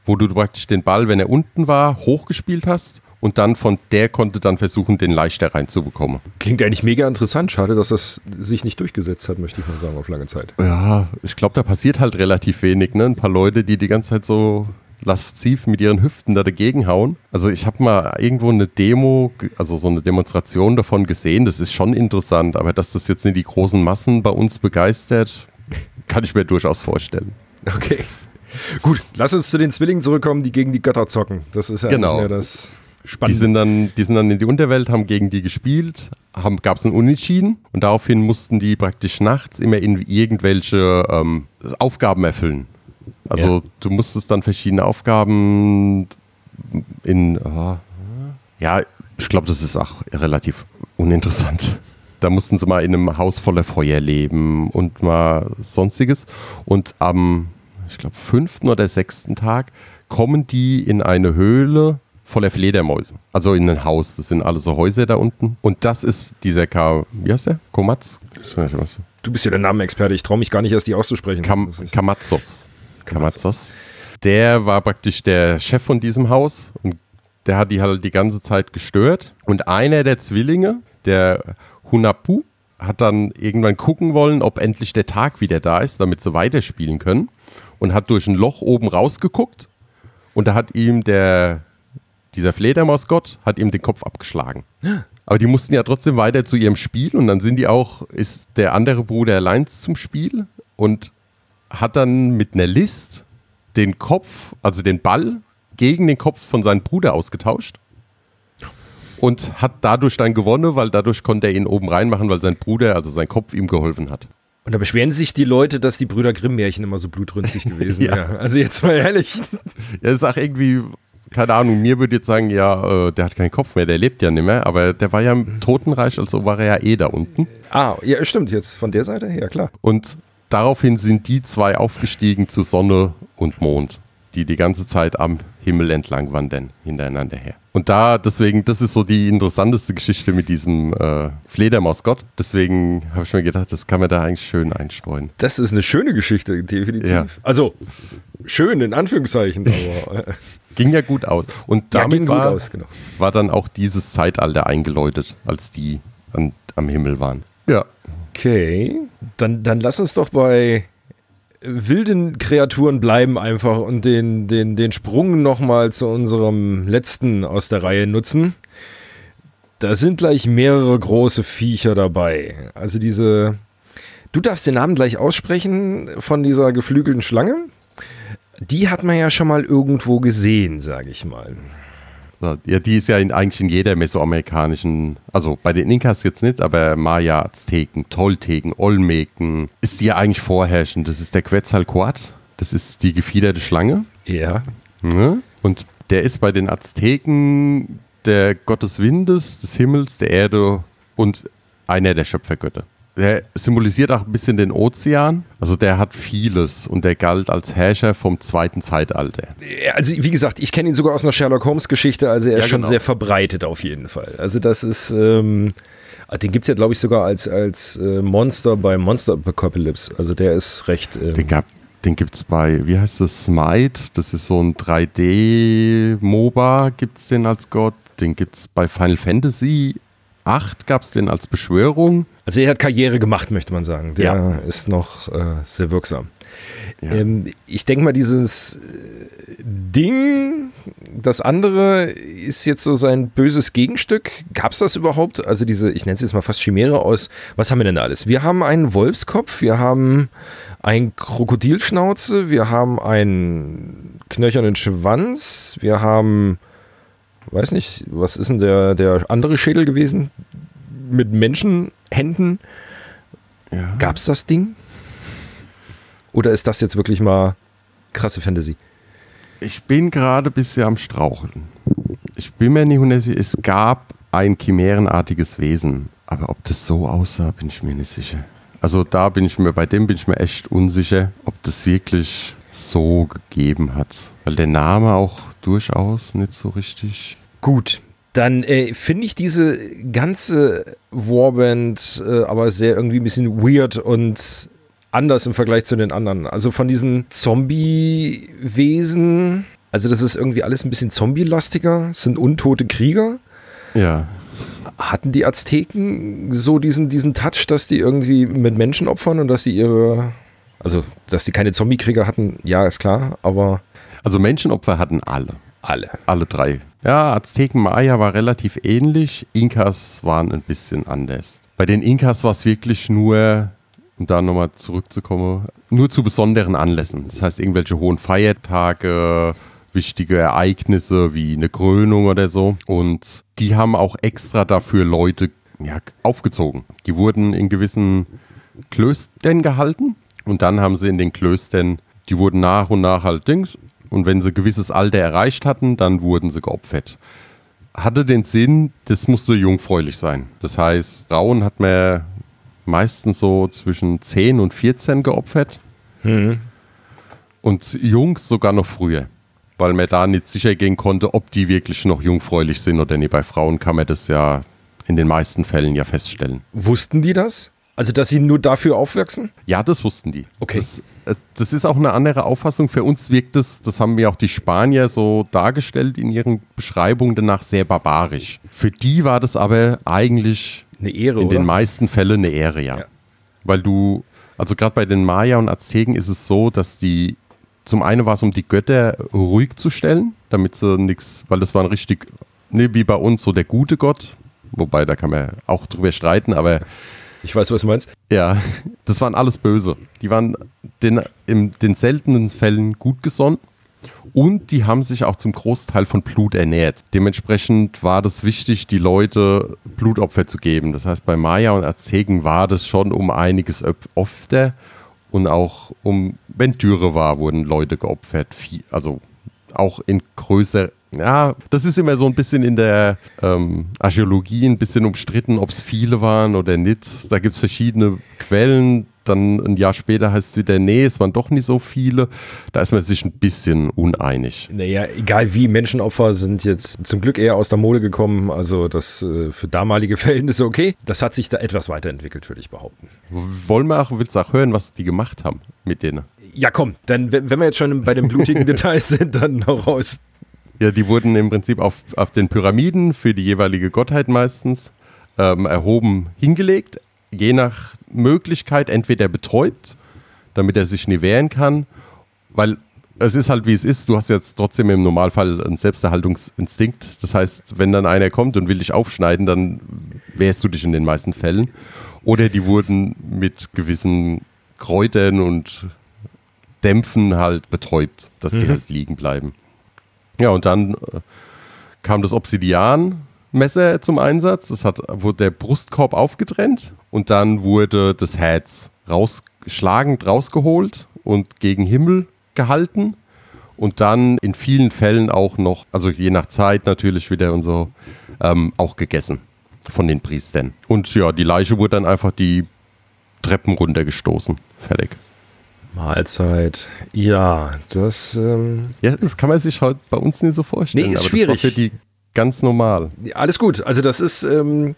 wo du praktisch den Ball, wenn er unten war, hochgespielt hast und dann von der konnte dann versuchen, den leichter reinzubekommen.
Klingt eigentlich mega interessant. Schade, dass das sich nicht durchgesetzt hat, möchte ich mal sagen, auf lange Zeit.
Ja, ich glaube, da passiert halt relativ wenig. Ne? Ein paar Leute, die die ganze Zeit so lasziv mit ihren Hüften da dagegen hauen. Also ich habe mal irgendwo eine Demo, also so eine Demonstration davon gesehen. Das ist schon interessant, aber dass das jetzt nicht die großen Massen bei uns begeistert, kann ich mir durchaus vorstellen.
Okay. Gut, lass uns zu den Zwillingen zurückkommen, die gegen die Götter zocken. Das ist ja
genau. nicht mehr das Spannende. Die sind, dann, die sind dann in die Unterwelt, haben gegen die gespielt, gab es einen Unentschieden und daraufhin mussten die praktisch nachts immer in irgendwelche ähm, Aufgaben erfüllen. Also ja. du musstest dann verschiedene Aufgaben in, uh, ja, ich glaube, das ist auch relativ uninteressant. Da mussten sie mal in einem Haus voller Feuer leben und mal sonstiges. Und am, ich glaube, fünften oder sechsten Tag kommen die in eine Höhle voller Fledermäuse. Also in ein Haus. Das sind alle so Häuser da unten. Und das ist dieser K. Wie heißt der? Komatz?
Du bist ja der Namenexperte. Ich traue mich gar nicht erst, die auszusprechen.
Kam Kamatzos. Kamazos. Der war praktisch der Chef von diesem Haus und der hat die halt die ganze Zeit gestört. Und einer der Zwillinge, der Hunapu, hat dann irgendwann gucken wollen, ob endlich der Tag wieder da ist, damit sie weiterspielen können. Und hat durch ein Loch oben rausgeguckt und da hat ihm der, dieser Fledermausgott, hat ihm den Kopf abgeschlagen. Aber die mussten ja trotzdem weiter zu ihrem Spiel und dann sind die auch, ist der andere Bruder allein zum Spiel und hat dann mit einer List den Kopf, also den Ball, gegen den Kopf von seinem Bruder ausgetauscht und hat dadurch dann gewonnen, weil dadurch konnte er ihn oben reinmachen, weil sein Bruder, also sein Kopf, ihm geholfen hat.
Und da beschweren sich die Leute, dass die Brüder Grimm-Märchen immer so blutrünstig [LAUGHS] gewesen ja. wären. Also jetzt mal ehrlich. [LAUGHS]
Ja, das ist auch irgendwie, keine Ahnung, mir würde jetzt sagen, ja, äh, der hat keinen Kopf mehr, der lebt ja nicht mehr, aber der war ja im Totenreich, also war er ja eh da unten.
Ah, ja, stimmt, jetzt von der Seite, ja klar.
Und daraufhin sind die zwei aufgestiegen zu Sonne und Mond, die die ganze Zeit am Himmel entlang wandern, hintereinander her. Und da, deswegen, das ist so die interessanteste Geschichte mit diesem äh, Fledermausgott. Deswegen habe ich mir gedacht, das kann man da eigentlich schön einstreuen.
Das ist eine schöne Geschichte, definitiv. Ja. Also, schön in Anführungszeichen, aber.
Äh, ging ja gut aus. Und damit ja, war, aus, genau. war dann auch dieses Zeitalter eingeläutet, als die an, am Himmel waren.
Ja. Okay, dann, dann lass uns doch bei wilden Kreaturen bleiben einfach und den, den, den Sprung nochmal zu unserem letzten aus der Reihe nutzen. Da sind gleich mehrere große Viecher dabei. Also diese. Du darfst den Namen gleich aussprechen von dieser geflügelten Schlange. Die hat man ja schon mal irgendwo gesehen, sage ich mal.
Ja, die ist ja in, eigentlich in jeder mesoamerikanischen, also bei den Inkas jetzt nicht, aber Maya, Azteken, Tolteken, Olmeken, ist die ja eigentlich vorherrschend. Das ist der Quetzalcoatl, das ist die gefiederte Schlange.
Ja.
ja. Und der ist bei den Azteken der Gott des Windes, des Himmels, der Erde und einer der Schöpfergötter. Der symbolisiert auch ein bisschen den Ozean. Also der hat vieles und der galt als Herrscher vom zweiten Zeitalter.
Also wie gesagt, ich kenne ihn sogar aus einer Sherlock Holmes Geschichte, also er ist ja, schon genau. sehr verbreitet auf jeden Fall. Also das ist, ähm, den gibt es ja glaube ich sogar als, als äh, Monster bei Monster Apocalypse. Also der ist recht...
Ähm, den gab den gibt es bei, wie heißt das, Smite, das ist so ein 3D-MOBA, gibt es den als Gott. Den gibt es bei Final Fantasy 8, gab es den als Beschwörung.
Also er hat Karriere gemacht, möchte man sagen. Der ja. ist noch äh, sehr wirksam. Ja. Ähm, ich denke mal, dieses äh, Ding, das andere ist jetzt so sein böses Gegenstück. Gab es das überhaupt? Also diese, ich nenne es jetzt mal fast Chimäre aus. Was haben wir denn da alles? Wir haben einen Wolfskopf, wir haben ein Krokodilschnauze, wir haben einen knöchernen Schwanz, wir haben, weiß nicht, was ist denn der, der andere Schädel gewesen? Mit Menschenhänden. Ja. Gab es das Ding? Oder ist das jetzt wirklich mal krasse Fantasy?
Ich bin gerade bisher am Straucheln. Ich bin mir nicht hundertprozentig, es gab ein chimärenartiges Wesen, aber ob das so aussah, bin ich mir nicht sicher. Also da bin ich mir, bei dem bin ich mir echt unsicher, ob das wirklich so gegeben hat. Weil der Name auch durchaus nicht so richtig.
Gut, dann äh, finde ich diese ganze Warband äh, aber sehr irgendwie ein bisschen weird und anders im Vergleich zu den anderen. Also von diesen Zombie-Wesen, also das ist irgendwie alles ein bisschen zombie-lastiger, sind untote Krieger.
Ja
hatten die Azteken so diesen, diesen Touch, dass die irgendwie mit Menschen opfern und dass sie ihre, also dass sie keine Zombie-Krieger hatten, ja, ist klar, aber.
Also Menschenopfer hatten alle.
Alle.
Alle drei. Ja, Azteken Maya war relativ ähnlich, Inkas waren ein bisschen anders. Bei den Inkas war es wirklich nur, um da nochmal zurückzukommen, nur zu besonderen Anlässen. Das heißt, irgendwelche hohen Feiertage, wichtige Ereignisse wie eine Krönung oder so. Und die haben auch extra dafür Leute ja, aufgezogen. Die wurden in gewissen Klöstern gehalten und dann haben sie in den Klöstern, die wurden nach und nach halt Dings und wenn sie ein gewisses Alter erreicht hatten, dann wurden sie geopfert. Hatte den Sinn, das musste jungfräulich sein. Das heißt, Frauen hat man meistens so zwischen 10 und 14 geopfert. Mhm. Und Jungs sogar noch früher weil man da nicht sicher gehen konnte, ob die wirklich noch jungfräulich sind oder nicht. Bei Frauen kann man das ja in den meisten Fällen ja feststellen.
Wussten die das? Also, dass sie nur dafür aufwachsen?
Ja, das wussten die.
Okay.
Das, äh, das, ist auch eine andere Auffassung. Für uns wirkt es, das haben mir auch die Spanier so dargestellt in ihren Beschreibungen danach, sehr barbarisch. Für die war das aber eigentlich
eine Ehre,
in
oder?
den meisten Fällen eine Ehre, ja. ja. Weil du, also gerade bei den Maya und Azteken ist es so, dass die zum einen war es, um die Götter ruhig zu stellen, damit sie nichts, weil das war ein richtig, ne, wie bei uns so der gute Gott, wobei da kann man auch drüber streiten, aber.
Ich weiß, was du meinst.
Ja, das waren alles Böse. Die waren den, in den seltenen Fällen gut gesonnen und die haben sich auch zum Großteil von Blut ernährt. Dementsprechend war das wichtig, die Leute Blutopfer zu geben. Das heißt, bei Maya und Azteken war das schon um einiges öfter und auch um, wenn Dürre war, wurden Leute geopfert. Also auch in größer, ja, das ist immer so ein bisschen in der ähm, Archäologie ein bisschen umstritten, ob es viele waren oder nicht. Da gibt es verschiedene Quellen dann ein Jahr später heißt es wieder, nee, es waren doch nicht so viele. Da ist man sich ein bisschen uneinig.
Naja, egal wie, Menschenopfer sind jetzt zum Glück eher aus der Mode gekommen. Also das äh, für damalige [LAUGHS] Verhältnisse okay. Das hat sich da etwas weiterentwickelt, würde ich behaupten.
Wollen wir auch, willst du auch hören, was die gemacht haben mit denen?
Ja, komm, dann, wenn wir jetzt schon bei den blutigen [LAUGHS] Details sind, dann noch raus.
Ja, die wurden im Prinzip auf, auf den Pyramiden für die jeweilige Gottheit meistens ähm, erhoben hingelegt, je nach Möglichkeit entweder betäubt, damit er sich nie wehren kann, weil es ist halt wie es ist. Du hast jetzt trotzdem im Normalfall einen Selbsterhaltungsinstinkt. Das heißt, wenn dann einer kommt und will dich aufschneiden, dann wehrst du dich in den meisten Fällen. Oder die wurden mit gewissen Kräutern und Dämpfen halt betäubt, dass mhm. die halt liegen bleiben. Ja, und dann äh, kam das Obsidian Messer zum Einsatz. Das hat, wurde der Brustkorb aufgetrennt und dann wurde das Herz rausschlagend rausgeholt und gegen Himmel gehalten und dann in vielen Fällen auch noch, also je nach Zeit natürlich wieder und so, ähm, auch gegessen von den Priestern. Und ja, die Leiche wurde dann einfach, die Treppen runtergestoßen. Fertig.
Mahlzeit. Ja, das. Ähm
ja, das kann man sich heute bei uns nicht so vorstellen.
Nee, ist schwierig.
Für die ganz normal.
Alles gut. Also, das ist. Ähm,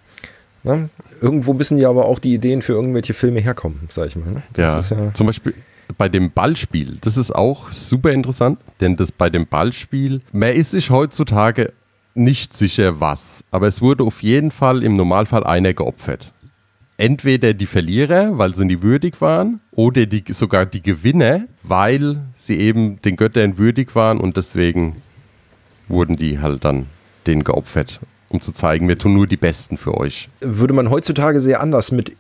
na, ne, irgendwo müssen ja aber auch die Ideen für irgendwelche Filme herkommen, sag ich mal. Ne?
Ja, ja, zum Beispiel bei dem Ballspiel. Das ist auch super interessant, denn das bei dem Ballspiel, man ist sich heutzutage nicht sicher was, aber es wurde auf jeden Fall im Normalfall einer geopfert entweder die Verlierer, weil sie nie würdig waren, oder die, sogar die Gewinner, weil sie eben den Göttern würdig waren und deswegen wurden die halt dann denen geopfert, um zu zeigen, wir tun nur die Besten für euch.
Würde man heutzutage sehr anders mit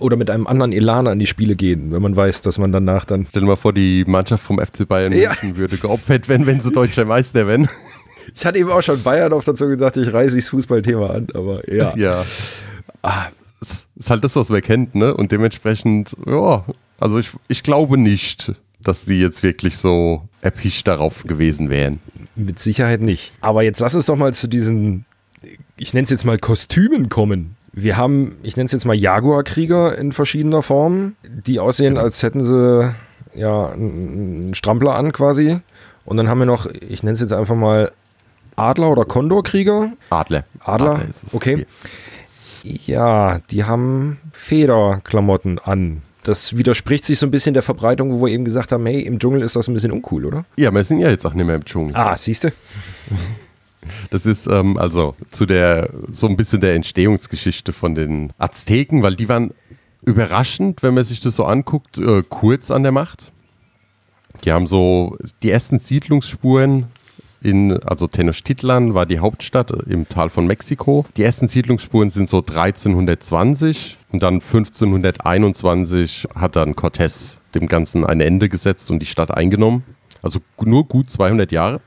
oder mit einem anderen Elan an die Spiele gehen, wenn man weiß, dass man danach dann.
Stell dir mal vor, die Mannschaft vom FC Bayern ja. würde geopfert werden, wenn sie deutscher Meister werden.
Ich hatte eben auch schon Bayern auf dazu gedacht, ich reiße das Fußballthema an, aber ja.
Ja. Ah, ist halt das, was man kennt, ne? Und dementsprechend, ja, also ich, ich glaube nicht, dass die jetzt wirklich so erpicht darauf gewesen wären.
Mit Sicherheit nicht. Aber jetzt lass es doch mal zu diesen, ich nenne es jetzt mal Kostümen kommen. Wir haben, ich nenne es jetzt mal Jaguar-Krieger in verschiedener Form, die aussehen, genau. als hätten sie ja einen Strampler an quasi. Und dann haben wir noch, ich nenne es jetzt einfach mal Adler oder Kondorkrieger.
Adler.
Adler, Adler okay. Ja, die haben Federklamotten an. Das widerspricht sich so ein bisschen der Verbreitung, wo wir eben gesagt haben, hey, im Dschungel ist das ein bisschen uncool, oder?
Ja, wir sind ja jetzt auch nicht mehr im Dschungel.
Ah, siehst du?
Das ist ähm, also zu der, so ein bisschen der Entstehungsgeschichte von den Azteken, weil die waren überraschend, wenn man sich das so anguckt, äh, kurz an der Macht. Die haben so die ersten Siedlungsspuren in, also Tenochtitlan war die Hauptstadt im Tal von Mexiko. Die ersten Siedlungsspuren sind so 1320 und dann 1521 hat dann Cortés dem Ganzen ein Ende gesetzt und die Stadt eingenommen. Also nur gut 200 Jahre.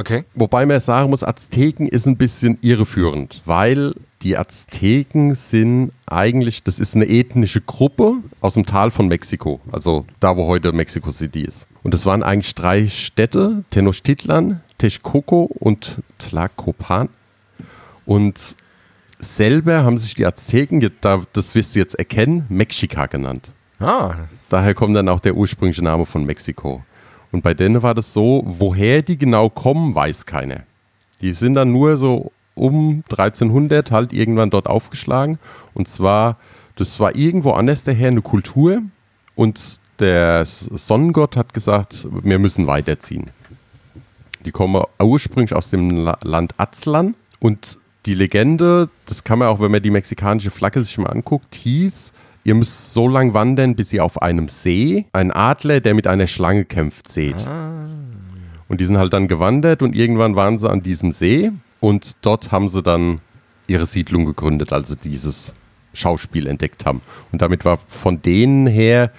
Okay.
Wobei man sagen muss, Azteken ist ein bisschen irreführend, weil die Azteken sind eigentlich, das ist eine ethnische Gruppe aus dem Tal von Mexiko, also da, wo heute Mexico City ist. Und das waren eigentlich drei Städte, Tenochtitlan, Texcoco und Tlacopan. Und selber haben sich die Azteken, das wirst du jetzt erkennen, Mexika genannt.
Ah.
Daher kommt dann auch der ursprüngliche Name von Mexiko. Und bei denen war das so, woher die genau kommen, weiß keiner. Die sind dann nur so um 1300 halt irgendwann dort aufgeschlagen. Und zwar, das war irgendwo anders daher eine Kultur. Und der Sonnengott hat gesagt, wir müssen weiterziehen. Die kommen ursprünglich aus dem Land Aztlan. Und die Legende, das kann man auch, wenn man die mexikanische Flagge sich mal anguckt, hieß, ihr müsst so lang wandern, bis ihr auf einem See einen Adler, der mit einer Schlange kämpft, seht. Ah. Und die sind halt dann gewandert und irgendwann waren sie an diesem See und dort haben sie dann ihre Siedlung gegründet, als sie dieses Schauspiel entdeckt haben. Und damit war von denen her,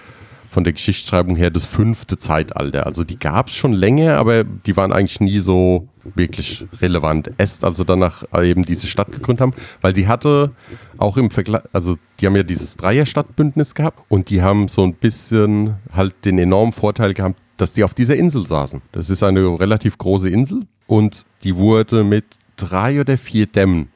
von der Geschichtsschreibung her, das fünfte Zeitalter. Also die gab es schon länger, aber die waren eigentlich nie so wirklich relevant. Erst als sie danach eben diese Stadt gegründet haben, weil die hatte auch im Vergleich, also die haben ja dieses Dreierstadtbündnis gehabt und die haben so ein bisschen halt den enormen Vorteil gehabt, dass die auf dieser Insel saßen. Das ist eine relativ große Insel und die wurde mit drei oder vier Dämmen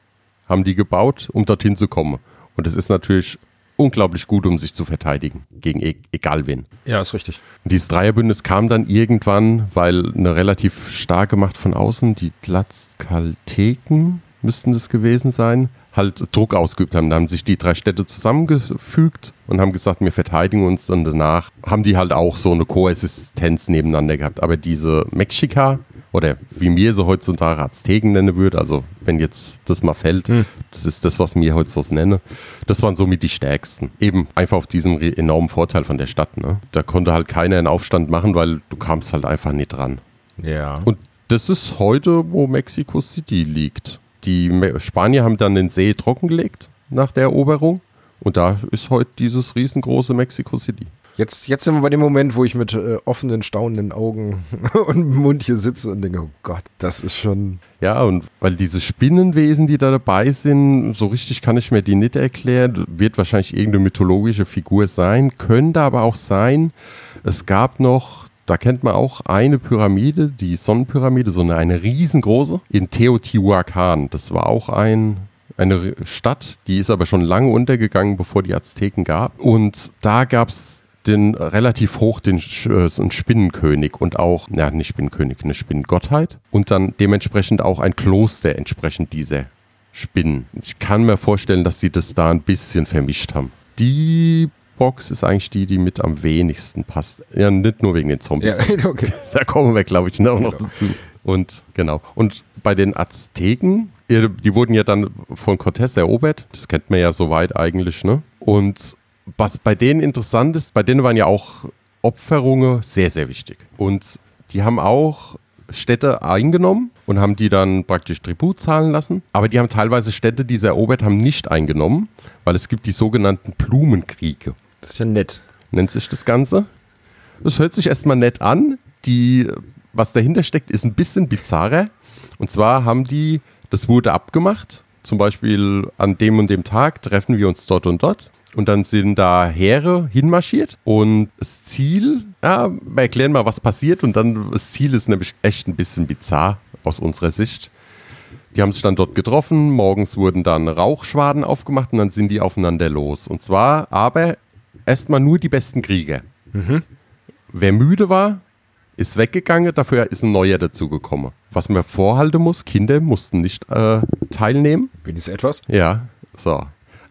haben die gebaut, um dorthin zu kommen. Und es ist natürlich unglaublich gut, um sich zu verteidigen gegen e egal wen.
Ja, ist richtig.
Und dieses Dreierbündnis kam dann irgendwann, weil eine relativ starke Macht von außen, die Tlaxcalteken müssten das gewesen sein, halt Druck ausgeübt haben. Da haben sich die drei Städte zusammengefügt und haben gesagt, wir verteidigen uns und danach haben die halt auch so eine Koexistenz nebeneinander gehabt. Aber diese Mexika oder wie mir so heutzutage Azteken nennen würde, also wenn jetzt das mal fällt, hm. das ist das, was mir heute so nenne, das waren somit die stärksten. Eben einfach auf diesem enormen Vorteil von der Stadt. Ne? Da konnte halt keiner einen Aufstand machen, weil du kamst halt einfach nicht dran.
Ja.
Und das ist heute, wo Mexico City liegt. Die Spanier haben dann den See trockengelegt nach der Eroberung und da ist heute dieses riesengroße Mexico City.
Jetzt, jetzt sind wir bei dem Moment, wo ich mit äh, offenen, staunenden Augen [LAUGHS] und Mund hier sitze und denke, oh Gott, das ist schon.
Ja, und weil diese Spinnenwesen, die da dabei sind, so richtig kann ich mir die nicht erklären. Wird wahrscheinlich irgendeine mythologische Figur sein, könnte aber auch sein. Es gab noch, da kennt man auch eine Pyramide, die Sonnenpyramide, so eine, eine riesengroße, in Teotihuacan. Das war auch ein eine Stadt, die ist aber schon lange untergegangen, bevor die Azteken gab. Und da gab es den relativ hoch den äh, Spinnenkönig und auch, ja, nicht Spinnenkönig, eine Spinnengottheit. Und dann dementsprechend auch ein Kloster entsprechend dieser Spinnen. Ich kann mir vorstellen, dass sie das da ein bisschen vermischt haben. Die Box ist eigentlich die, die mit am wenigsten passt. Ja, nicht nur wegen den Zombies. Ja, [LAUGHS] okay. [LAUGHS] Da kommen wir, glaube ich, noch, noch dazu. Und genau. Und bei den Azteken, die wurden ja dann von Cortés erobert. Das kennt man ja soweit eigentlich, ne? Und was bei denen interessant ist, bei denen waren ja auch Opferungen sehr, sehr wichtig. Und die haben auch Städte eingenommen und haben die dann praktisch Tribut zahlen lassen. Aber die haben teilweise Städte, die sie erobert haben, nicht eingenommen, weil es gibt die sogenannten Blumenkriege.
Das ist ja nett.
Nennt sich das Ganze. Das hört sich erstmal nett an. Die, was dahinter steckt, ist ein bisschen bizarrer. Und zwar haben die, das wurde abgemacht. Zum Beispiel an dem und dem Tag treffen wir uns dort und dort. Und dann sind da Heere hinmarschiert. Und das Ziel, ja, wir erklären mal, was passiert. Und dann, das Ziel ist nämlich echt ein bisschen bizarr aus unserer Sicht. Die haben sich dann dort getroffen. Morgens wurden dann Rauchschwaden aufgemacht und dann sind die aufeinander los. Und zwar aber erstmal nur die besten Krieger. Mhm. Wer müde war, ist weggegangen, dafür ist ein neuer dazugekommen. Was man vorhalten muss, Kinder mussten nicht äh, teilnehmen.
Wenigstens etwas?
Ja, so.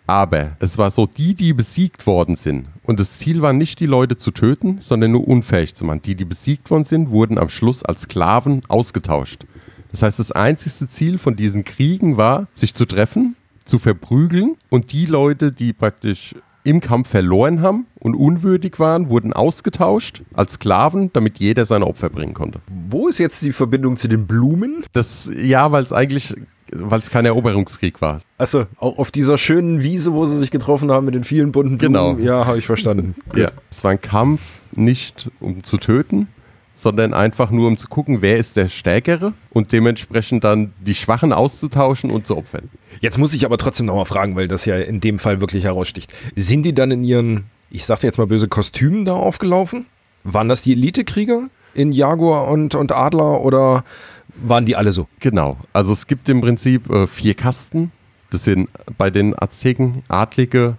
Aber es war so, die, die besiegt worden sind. Und das Ziel war nicht, die Leute zu töten, sondern nur unfähig zu machen. Die, die besiegt worden sind, wurden am Schluss als Sklaven ausgetauscht. Das heißt, das einzigste Ziel von diesen Kriegen war, sich zu treffen, zu verprügeln und die Leute, die praktisch im Kampf verloren haben und unwürdig waren, wurden ausgetauscht als Sklaven, damit jeder seine Opfer bringen konnte.
Wo ist jetzt die Verbindung zu den Blumen?
Das, ja, weil es eigentlich weil es kein Eroberungskrieg war.
Achso, auch auf dieser schönen Wiese, wo sie sich getroffen haben mit den vielen bunten
Blumen.
Genau. Ja, habe ich verstanden. [LAUGHS]
ja, es war ein Kampf nicht um zu töten, sondern einfach nur um zu gucken, wer ist der Stärkere und dementsprechend dann die Schwachen auszutauschen und zu opfern.
Jetzt muss ich aber trotzdem nochmal fragen, weil das ja in dem Fall wirklich heraussticht. Sind die dann in ihren, ich sagte jetzt mal böse, Kostümen da aufgelaufen? Waren das die Elitekrieger in Jaguar und, und Adler oder waren die alle so?
Genau. Also es gibt im Prinzip äh, vier Kasten. Das sind bei den Azteken Adlige,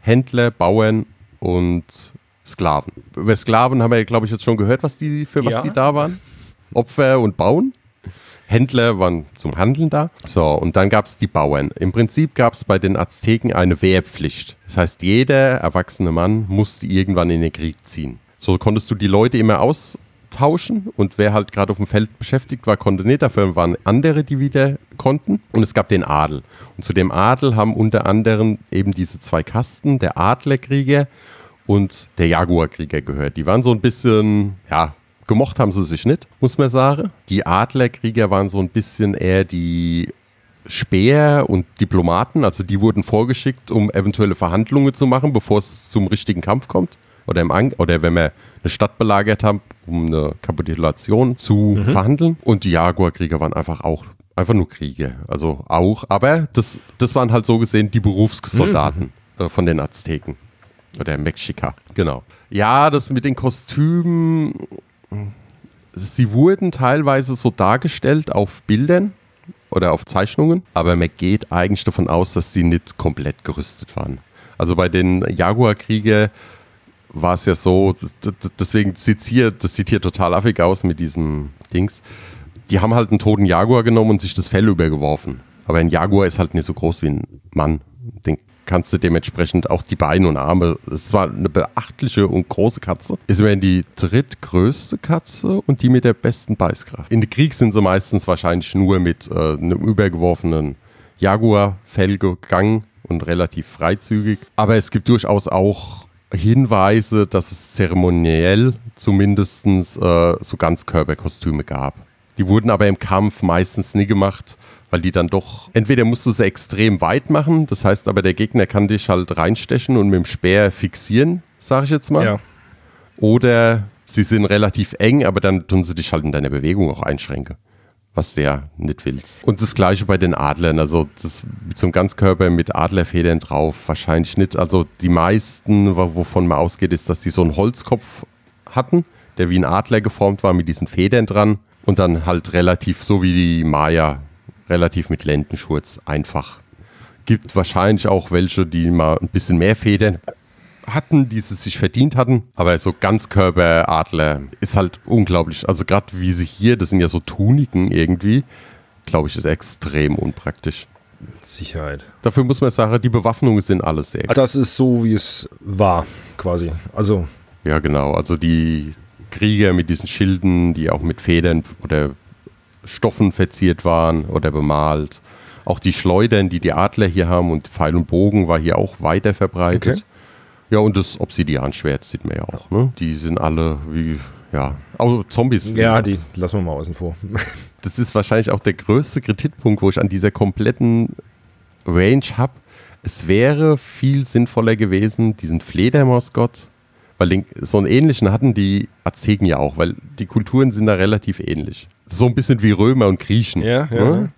Händler, Bauern und Sklaven. Über Sklaven haben wir, glaube ich, jetzt schon gehört, was die, für was ja. die da waren. Opfer und Bauen. Händler waren zum Handeln da. So, und dann gab es die Bauern. Im Prinzip gab es bei den Azteken eine Wehrpflicht. Das heißt, jeder erwachsene Mann musste irgendwann in den Krieg ziehen. So konntest du die Leute immer aus, tauschen und wer halt gerade auf dem Feld beschäftigt war, konnte nicht. Dafür waren andere, die wieder konnten. Und es gab den Adel. Und zu dem Adel haben unter anderem eben diese zwei Kasten, der Adlerkrieger und der Jaguarkrieger gehört. Die waren so ein bisschen, ja, gemocht haben sie sich nicht, muss man sagen. Die Adlerkrieger waren so ein bisschen eher die Speer und Diplomaten, also die wurden vorgeschickt, um eventuelle Verhandlungen zu machen, bevor es zum richtigen Kampf kommt. Oder, im An oder wenn wir eine Stadt belagert haben, um eine Kapitulation zu mhm. verhandeln. Und die Jaguar-Krieger waren einfach auch einfach nur Kriege. Also auch, aber das, das waren halt so gesehen die Berufssoldaten mhm. äh, von den Azteken. Oder Mexika, genau. Ja, das mit den Kostümen, sie wurden teilweise so dargestellt auf Bildern oder auf Zeichnungen, aber man geht eigentlich davon aus, dass sie nicht komplett gerüstet waren. Also bei den Jaguar-Krieger war es ja so, deswegen sieht hier, das sieht hier total affig aus mit diesem Dings. Die haben halt einen toten Jaguar genommen und sich das Fell übergeworfen. Aber ein Jaguar ist halt nicht so groß wie ein Mann. Den kannst du dementsprechend auch die Beine und Arme. Es war eine beachtliche und große Katze. Ist immerhin die drittgrößte Katze und die mit der besten Beißkraft. In den Krieg sind sie meistens wahrscheinlich nur mit äh, einem übergeworfenen Jaguar-Fell gegangen und relativ freizügig. Aber es gibt durchaus auch Hinweise, dass es zeremoniell zumindest äh, so Ganzkörperkostüme gab. Die wurden aber im Kampf meistens nie gemacht, weil die dann doch, entweder musst du sie extrem weit machen, das heißt aber der Gegner kann dich halt reinstechen und mit dem Speer fixieren, sage ich jetzt mal. Ja. Oder sie sind relativ eng, aber dann tun sie dich halt in deiner Bewegung auch einschränken was du nicht willst. Und das gleiche bei den Adlern, also das einem Ganzkörper mit Adlerfedern drauf, wahrscheinlich nicht. Also die meisten, wovon man ausgeht, ist, dass die so einen Holzkopf hatten, der wie ein Adler geformt war mit diesen Federn dran und dann halt relativ, so wie die Maya, relativ mit Lendenschurz einfach. Gibt wahrscheinlich auch welche, die mal ein bisschen mehr Federn hatten, die sie sich verdient hatten. Aber so Ganzkörperadler ist halt unglaublich. Also gerade wie sie hier, das sind ja so Tuniken irgendwie, glaube ich, ist extrem unpraktisch.
Sicherheit.
Dafür muss man sagen, die Bewaffnungen sind alles sehr.
Ah, das ist so, wie es war, quasi. Also.
Ja, genau. Also die Krieger mit diesen Schilden, die auch mit Federn oder Stoffen verziert waren oder bemalt. Auch die Schleudern, die die Adler hier haben und Pfeil und Bogen war hier auch weiter verbreitet. Okay. Ja, und das Obsidianschwert sieht man ja auch. Ne? Die sind alle wie, ja, also Zombies.
Ja, die lassen wir mal außen vor. [LAUGHS]
das ist wahrscheinlich auch der größte Kritikpunkt, wo ich an dieser kompletten Range habe. Es wäre viel sinnvoller gewesen, diesen Fledermausgott, weil so einen ähnlichen hatten die Azteken ja auch, weil die Kulturen sind da relativ ähnlich. So ein bisschen wie Römer und Griechen.
Ja, ja. Ne?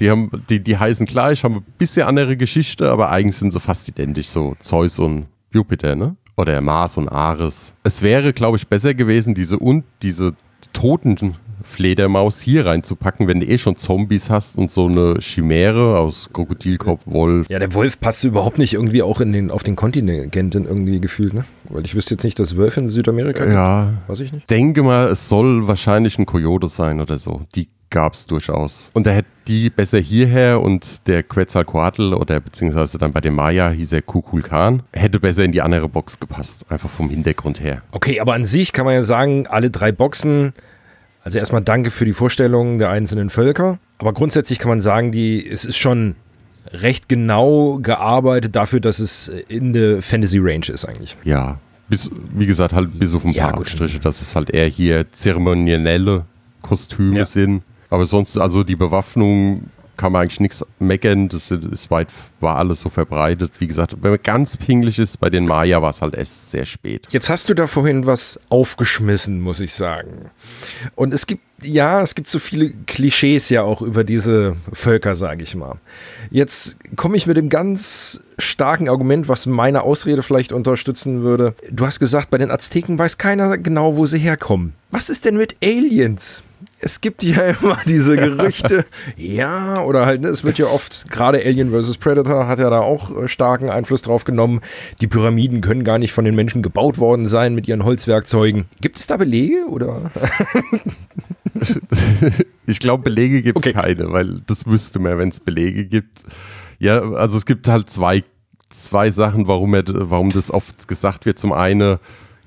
Die, haben, die, die heißen gleich, haben ein bisschen andere Geschichte, aber eigentlich sind sie fast identisch, so Zeus und Jupiter, ne? Oder Mars und Ares. Es wäre, glaube ich, besser gewesen, diese und diese toten Fledermaus hier reinzupacken, wenn du eh schon Zombies hast und so eine Chimäre aus Krokodilkopf, Wolf.
Ja, der Wolf passt überhaupt nicht irgendwie auch in den, auf den Kontinenten irgendwie gefühlt, ne? Weil ich wüsste jetzt nicht, dass Wölfe in Südamerika
gibt. Ja. Weiß ich nicht. Denke mal, es soll wahrscheinlich ein Coyote sein oder so. Die gab es durchaus. Und da hätte die besser hierher und der Quetzalcoatl oder beziehungsweise dann bei dem Maya hieß er Kukulkan, hätte besser in die andere Box gepasst, einfach vom Hintergrund her.
Okay, aber an sich kann man ja sagen, alle drei Boxen, also erstmal danke für die Vorstellung der einzelnen Völker, aber grundsätzlich kann man sagen, die, es ist schon recht genau gearbeitet dafür, dass es in der Fantasy Range ist eigentlich.
Ja, bis, wie gesagt, halt bis auf ein paar ja, Abstriche, dass es halt eher hier zeremonielle Kostüme ja. sind aber sonst, also die Bewaffnung kann man eigentlich nichts meckern. Das ist weit, war alles so verbreitet. Wie gesagt, wenn man ganz pingelig ist, bei den Maya war es halt erst sehr spät.
Jetzt hast du da vorhin was aufgeschmissen, muss ich sagen. Und es gibt, ja, es gibt so viele Klischees ja auch über diese Völker, sage ich mal. Jetzt komme ich mit dem ganz starken Argument, was meine Ausrede vielleicht unterstützen würde. Du hast gesagt, bei den Azteken weiß keiner genau, wo sie herkommen. Was ist denn mit Aliens? Es gibt ja [LAUGHS] immer diese Gerüchte, ja, oder halt, ne, es wird ja oft, gerade Alien vs. Predator hat ja da auch äh, starken Einfluss drauf genommen. Die Pyramiden können gar nicht von den Menschen gebaut worden sein mit ihren Holzwerkzeugen. Gibt es da Belege oder? [LAUGHS]
ich glaube, Belege gibt es okay. keine, weil das wüsste man, wenn es Belege gibt. Ja, also es gibt halt zwei, zwei Sachen, warum, er, warum das oft gesagt wird. Zum einen,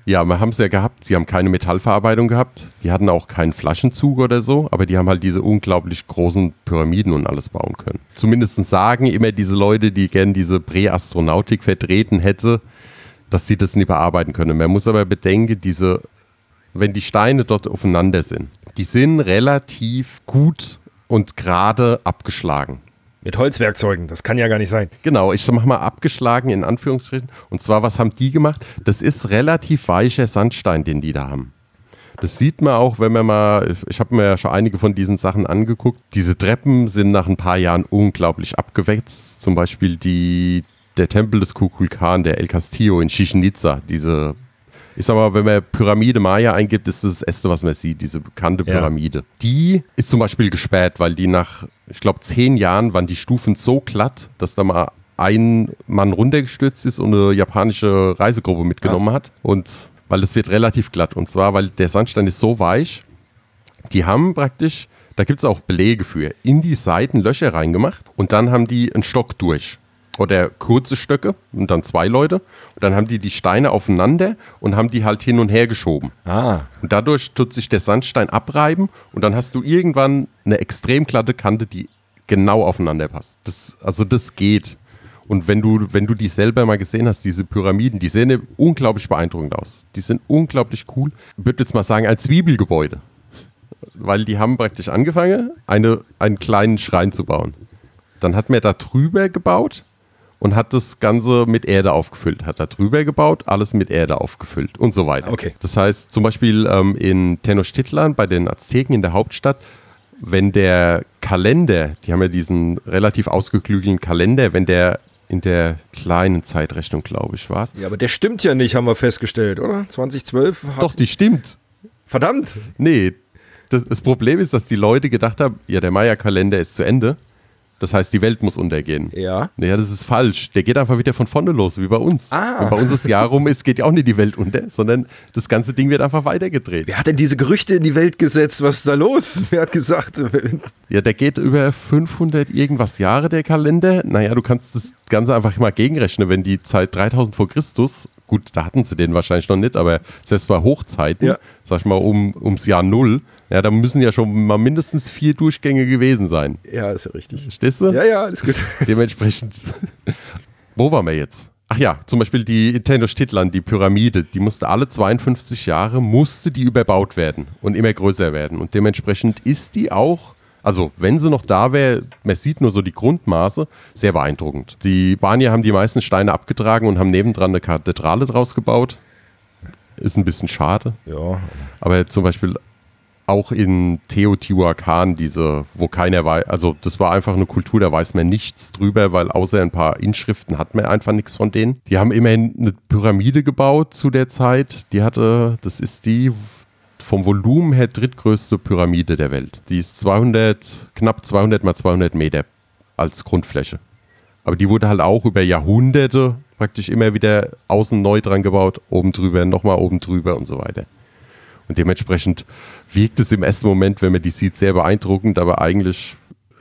ja, wir haben es ja gehabt. Sie haben keine Metallverarbeitung gehabt. Die hatten auch keinen Flaschenzug oder so, aber die haben halt diese unglaublich großen Pyramiden und alles bauen können. Zumindest sagen immer diese Leute, die gern diese Präastronautik vertreten hätte, dass sie das nicht bearbeiten können. Man muss aber bedenken, diese, wenn die Steine dort aufeinander sind, die sind relativ gut und gerade abgeschlagen.
Mit Holzwerkzeugen, das kann ja gar nicht sein.
Genau, ich mach mal abgeschlagen in Anführungsstrichen. Und zwar, was haben die gemacht? Das ist relativ weicher Sandstein, den die da haben. Das sieht man auch, wenn man mal, ich habe mir ja schon einige von diesen Sachen angeguckt. Diese Treppen sind nach ein paar Jahren unglaublich abgewetzt. Zum Beispiel die, der Tempel des Kukulkan, der El Castillo in Chichen Itza, diese ich sag mal, wenn man Pyramide Maya eingibt, ist das das Erste, was man sieht, diese bekannte Pyramide. Ja. Die ist zum Beispiel gesperrt, weil die nach, ich glaube, zehn Jahren waren die Stufen so glatt, dass da mal ein Mann runtergestürzt ist und eine japanische Reisegruppe mitgenommen ja. hat. Und weil es wird relativ glatt. Und zwar, weil der Sandstein ist so weich, die haben praktisch, da gibt es auch Belege für, in die Seiten Löcher reingemacht und dann haben die einen Stock durch oder kurze Stöcke und dann zwei Leute. Und dann haben die die Steine aufeinander und haben die halt hin und her geschoben.
Ah.
Und dadurch tut sich der Sandstein abreiben und dann hast du irgendwann eine extrem glatte Kante, die genau aufeinander passt. Das, also das geht. Und wenn du, wenn du die selber mal gesehen hast, diese Pyramiden, die sehen unglaublich beeindruckend aus. Die sind unglaublich cool. Ich würde jetzt mal sagen, ein Zwiebelgebäude. Weil die haben praktisch angefangen, eine, einen kleinen Schrein zu bauen. Dann hat man da drüber gebaut und hat das Ganze mit Erde aufgefüllt. Hat da drüber gebaut, alles mit Erde aufgefüllt und so weiter.
Okay.
Das heißt, zum Beispiel ähm, in Tenochtitlan bei den Azteken in der Hauptstadt, wenn der Kalender, die haben ja diesen relativ ausgeklügelten Kalender, wenn der in der kleinen Zeitrechnung, glaube ich, war es.
Ja, aber der stimmt ja nicht, haben wir festgestellt, oder? 2012?
Doch, die stimmt.
Verdammt!
Nee, das, das Problem ist, dass die Leute gedacht haben, ja, der Maya-Kalender ist zu Ende Das heißt, die Welt muss untergehen.
Ja.
Naja, das ist falsch. Der geht einfach wieder von vorne los, wie bei uns.
Ah.
Wenn bei uns das Jahr rum ist, geht ja auch nicht die Welt unter, sondern das ganze Ding wird einfach weitergedreht.
Wer hat denn diese Gerüchte in die Welt gesetzt? Was ist da los? [LAUGHS] Wer hat gesagt? [LAUGHS]
Ja, der geht über 500 irgendwas Jahre, der Kalender. Naja, du kannst das Ganze einfach mal gegenrechnen, wenn die Zeit 3000 vor Christus, gut, da hatten sie den wahrscheinlich noch nicht, aber selbst bei Hochzeiten,
Ja.
sag ich mal, um, ums Jahr Null, ja, da müssen ja schon mal mindestens vier Durchgänge gewesen sein.
Ja, ist ja richtig.
Verstehst du?
Ja, ja, alles gut. [LAUGHS]
Dementsprechend, wo waren wir jetzt? Ach ja, zum Beispiel die Tenochtitlan, die Pyramide, die musste alle 52 Jahre, musste die überbaut werden und immer größer werden. Und dementsprechend ist die auch, also wenn sie noch da wäre, man sieht nur so die Grundmaße, sehr beeindruckend. Die Spanier haben die meisten Steine abgetragen und haben nebendran eine Kathedrale draus gebaut. Ist ein bisschen schade.
Ja,
Aber zum Beispiel auch in Teotihuacan, diese, wo keiner weiß, also das war einfach eine Kultur, da weiß man nichts drüber, weil außer ein paar Inschriften hat man einfach nichts von denen. Die haben immerhin eine Pyramide gebaut zu der Zeit. Die hatte, das ist die vom Volumen her drittgrößte Pyramide der Welt. Die ist 200, knapp 200 mal 200 Meter als Grundfläche. Aber die wurde halt auch über Jahrhunderte praktisch immer wieder außen neu dran gebaut, oben drüber, nochmal oben drüber und so weiter. Und dementsprechend wirkt es im ersten Moment, wenn man die sieht, sehr beeindruckend, aber eigentlich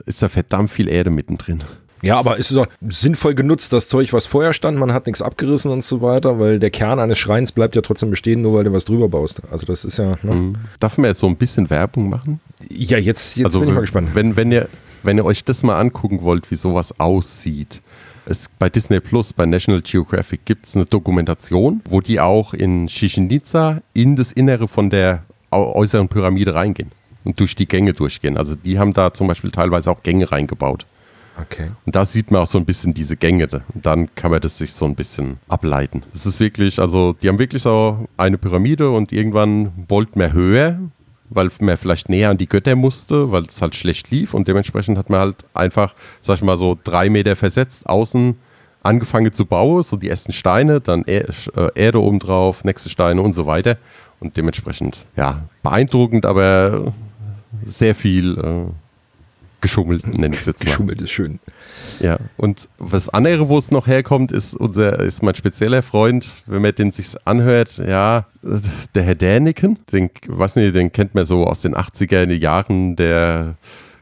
ist da verdammt viel Erde mittendrin.
Ja, aber es ist auch sinnvoll genutzt, das Zeug, was vorher stand, man hat nichts abgerissen und so weiter, weil der Kern eines Schreins bleibt ja trotzdem bestehen, nur weil du was drüber baust. Also das ist ja. Ne?
Darf man jetzt so ein bisschen Werbung machen?
Ja, jetzt, jetzt
also
bin ich mal gespannt.
Wenn, wenn, ihr, wenn ihr euch das mal angucken wollt, wie sowas aussieht. Es, bei Disney Plus, bei National Geographic gibt es eine Dokumentation, wo die auch in Chichen Itza in das Innere von der äußeren Pyramide reingehen und durch die Gänge durchgehen. Also die haben da zum Beispiel teilweise auch Gänge reingebaut.
Okay.
Und da sieht man auch so ein bisschen diese Gänge. Und dann kann man das sich so ein bisschen ableiten. Es ist wirklich, also die haben wirklich so eine Pyramide und irgendwann wollten wir höher, weil man vielleicht näher an die Götter musste, weil es halt schlecht lief. Und dementsprechend hat man halt einfach, sag ich mal, so drei Meter versetzt, außen angefangen zu bauen, so die ersten Steine, dann äh, Erde oben drauf, nächste Steine und so weiter. Und dementsprechend, ja, beeindruckend, aber sehr viel äh, geschummelt, nenne ich es jetzt mal.
Geschummelt ist schön.
Ja, und was andere, wo es noch herkommt, ist unser, ist mein spezieller Freund, wenn man den sich anhört, ja, der Herr Däniken, den, weiß nicht, den kennt man so aus den 80er Jahren, der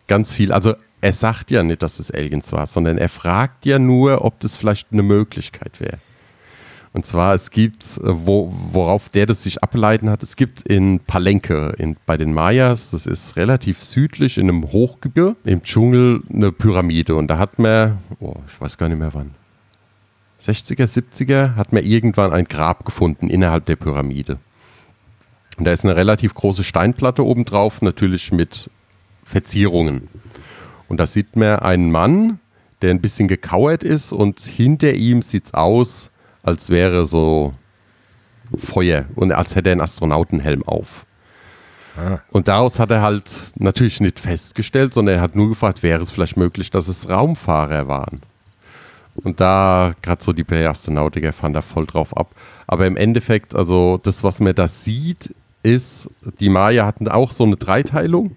ganz viel, also er sagt ja nicht, dass es Aliens war, sondern er fragt ja nur, ob das vielleicht eine Möglichkeit wäre. Und zwar, es gibt, äh, wo, worauf der das sich ableiten hat, es gibt in Palenque, in, bei den Mayas, das ist relativ südlich in einem Hochgebirge, im Dschungel eine Pyramide. Und da hat man, oh, ich weiß gar nicht mehr wann, 60er, 70er, hat man irgendwann ein Grab gefunden innerhalb der Pyramide. Und da ist eine relativ große Steinplatte oben drauf, natürlich mit Verzierungen. Und da sieht man einen Mann, der ein bisschen gekauert ist und hinter ihm sieht es aus, als wäre so Feuer und als hätte er einen Astronautenhelm auf.
Ah.
Und daraus hat er halt natürlich nicht festgestellt, sondern er hat nur gefragt, wäre es vielleicht möglich, dass es Raumfahrer waren. Und da, gerade so die Astronautiker fahren da voll drauf ab. Aber im Endeffekt, also das, was man da sieht, ist, die Maya hatten auch so eine Dreiteilung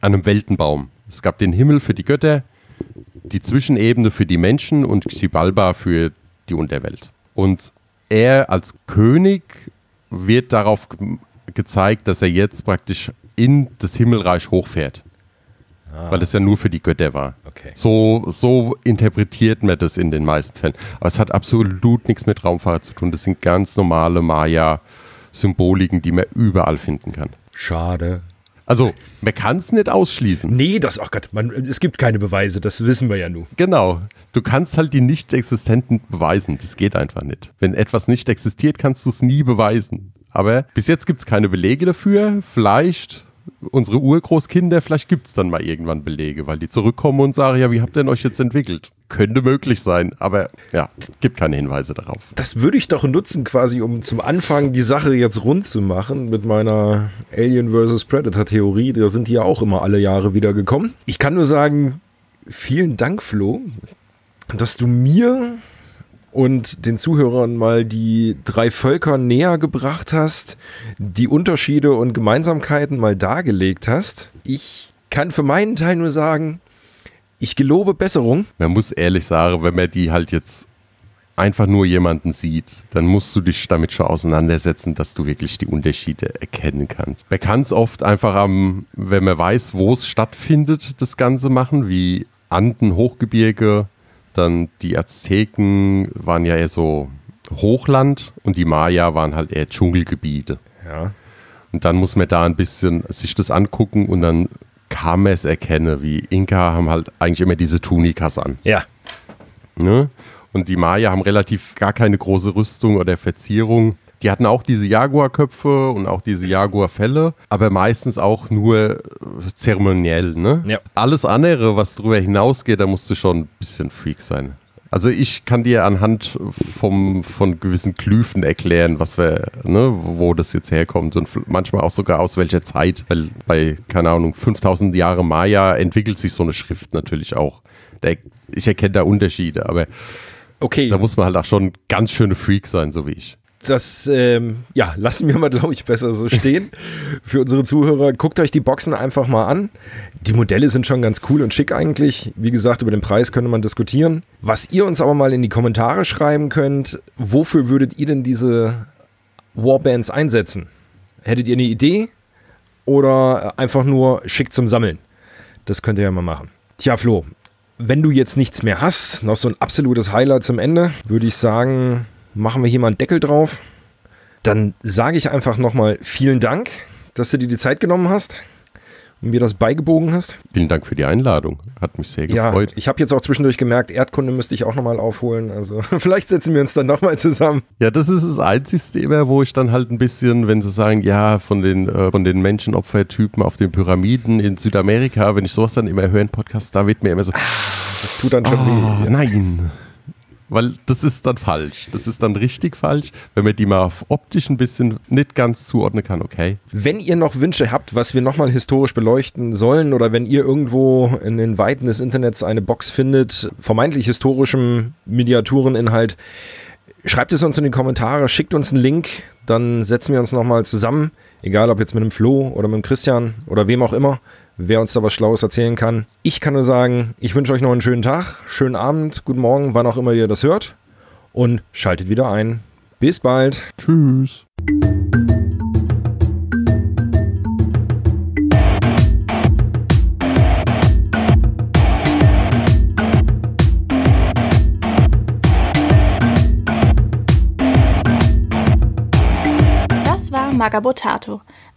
an einem Weltenbaum. Es gab den Himmel für die Götter, die Zwischenebene für die Menschen und Xibalba für die Unterwelt. Und er als König wird darauf ge gezeigt, dass er jetzt praktisch in das Himmelreich hochfährt. Weil es ja nur für die Götter war.
Okay.
So, so interpretiert man das in den meisten Fällen. Aber es hat absolut nichts mit Raumfahrt zu tun. Das sind ganz normale Maya-Symboliken, die man überall finden kann.
Schade.
Also, man kann es nicht ausschließen.
Nee, das, ach Gott, man, es gibt keine Beweise, das wissen wir ja nun.
Genau. Du kannst halt die Nicht-Existenten beweisen. Das geht einfach nicht. Wenn etwas nicht existiert, kannst du es nie beweisen. Aber bis jetzt gibt es keine Belege dafür. Vielleicht unsere Urgroßkinder, vielleicht gibt es dann mal irgendwann Belege, weil die zurückkommen und sagen, ja, wie habt ihr denn euch jetzt entwickelt? Könnte möglich sein, aber ja, gibt keine Hinweise darauf.
Das würde ich doch nutzen, quasi, um zum Anfang die Sache jetzt rund zu machen mit meiner Alien vs. Predator-Theorie. Da sind die ja auch immer alle Jahre wieder gekommen. Ich kann nur sagen, vielen Dank, Flo, dass du mir und den Zuhörern mal die drei Völker näher gebracht hast, die Unterschiede und Gemeinsamkeiten mal dargelegt hast. Ich kann für meinen Teil nur sagen, Ich gelobe Besserung.
Man muss ehrlich sagen, wenn man die halt jetzt einfach nur jemanden sieht, dann musst du dich damit schon auseinandersetzen, dass du wirklich die Unterschiede erkennen kannst. Man kann es oft einfach am, wenn man weiß, wo es stattfindet, das Ganze machen, wie Anden, Hochgebirge, dann die Azteken waren ja eher so Hochland und die Maya waren halt eher Dschungelgebiete.
Ja.
Und dann muss man da ein bisschen sich das angucken und dann kann man es erkennen, wie Inka haben halt eigentlich immer diese Tunikas an.
Ja.
Ne? Und die Maya haben relativ gar keine große Rüstung oder Verzierung. Die hatten auch diese Jaguarköpfe und auch diese Jaguarfelle, aber meistens auch nur äh, zeremoniell. Ne?
Ja.
Alles andere, was darüber hinausgeht, da musst du schon ein bisschen Freak sein. Also ich kann dir anhand vom, von gewissen Glyphen erklären, was wir, ne, wo das jetzt herkommt und manchmal auch sogar aus welcher Zeit, weil bei, keine Ahnung, 5000 Jahre Maya entwickelt sich so eine Schrift natürlich auch. Der, ich erkenne da Unterschiede, aber
Okay.
da muss man halt auch schon ganz schöne Freak sein, so wie ich.
Das, ähm, ja, lassen wir mal, glaube ich, besser so stehen. [LAUGHS] Für unsere Zuhörer, guckt euch die Boxen einfach mal an. Die Modelle sind schon ganz cool und schick eigentlich. Wie gesagt, über den Preis könnte man diskutieren. Was ihr uns aber mal in die Kommentare schreiben könnt, wofür würdet ihr denn diese Warbands einsetzen? Hättet ihr eine Idee oder einfach nur schick zum Sammeln? Das könnt ihr ja mal machen. Tja, Flo, wenn du jetzt nichts mehr hast, noch so ein absolutes Highlight zum Ende, würde ich sagen, machen wir hier mal einen Deckel drauf. Dann sage ich einfach nochmal vielen Dank, dass du dir die Zeit genommen hast und mir das beigebogen hast.
Vielen Dank für die Einladung. Hat mich sehr
Ja,
gefreut.
ich habe jetzt auch zwischendurch gemerkt, Erdkunde müsste ich auch nochmal aufholen. Also [LAUGHS] vielleicht setzen wir uns dann nochmal zusammen.
Ja, das ist das Einzige immer, wo ich dann halt ein bisschen, wenn sie sagen, ja, von den, äh, von den Menschenopfertypen auf den Pyramiden in Südamerika, wenn ich sowas dann immer höre in Podcasts, da wird mir immer so,
Das tut dann schon
oh,
weh.
nein. Weil das ist dann falsch. Das ist dann richtig falsch, wenn man die mal auf optisch ein bisschen nicht ganz zuordnen kann, okay.
Wenn ihr noch Wünsche habt, was wir nochmal historisch beleuchten sollen, oder wenn ihr irgendwo in den Weiten des Internets eine Box findet, vermeintlich historischem Miniatureninhalt, schreibt es uns in die Kommentare, schickt uns einen Link, dann setzen wir uns nochmal zusammen, egal ob jetzt mit dem Flo oder mit dem Christian oder wem auch immer, wer uns da was Schlaues erzählen kann. Ich kann nur sagen, ich wünsche euch noch einen schönen Tag, schönen Abend, guten Morgen, wann auch immer ihr das hört und schaltet wieder ein. Bis bald.
Tschüss.
Das war Magabotato,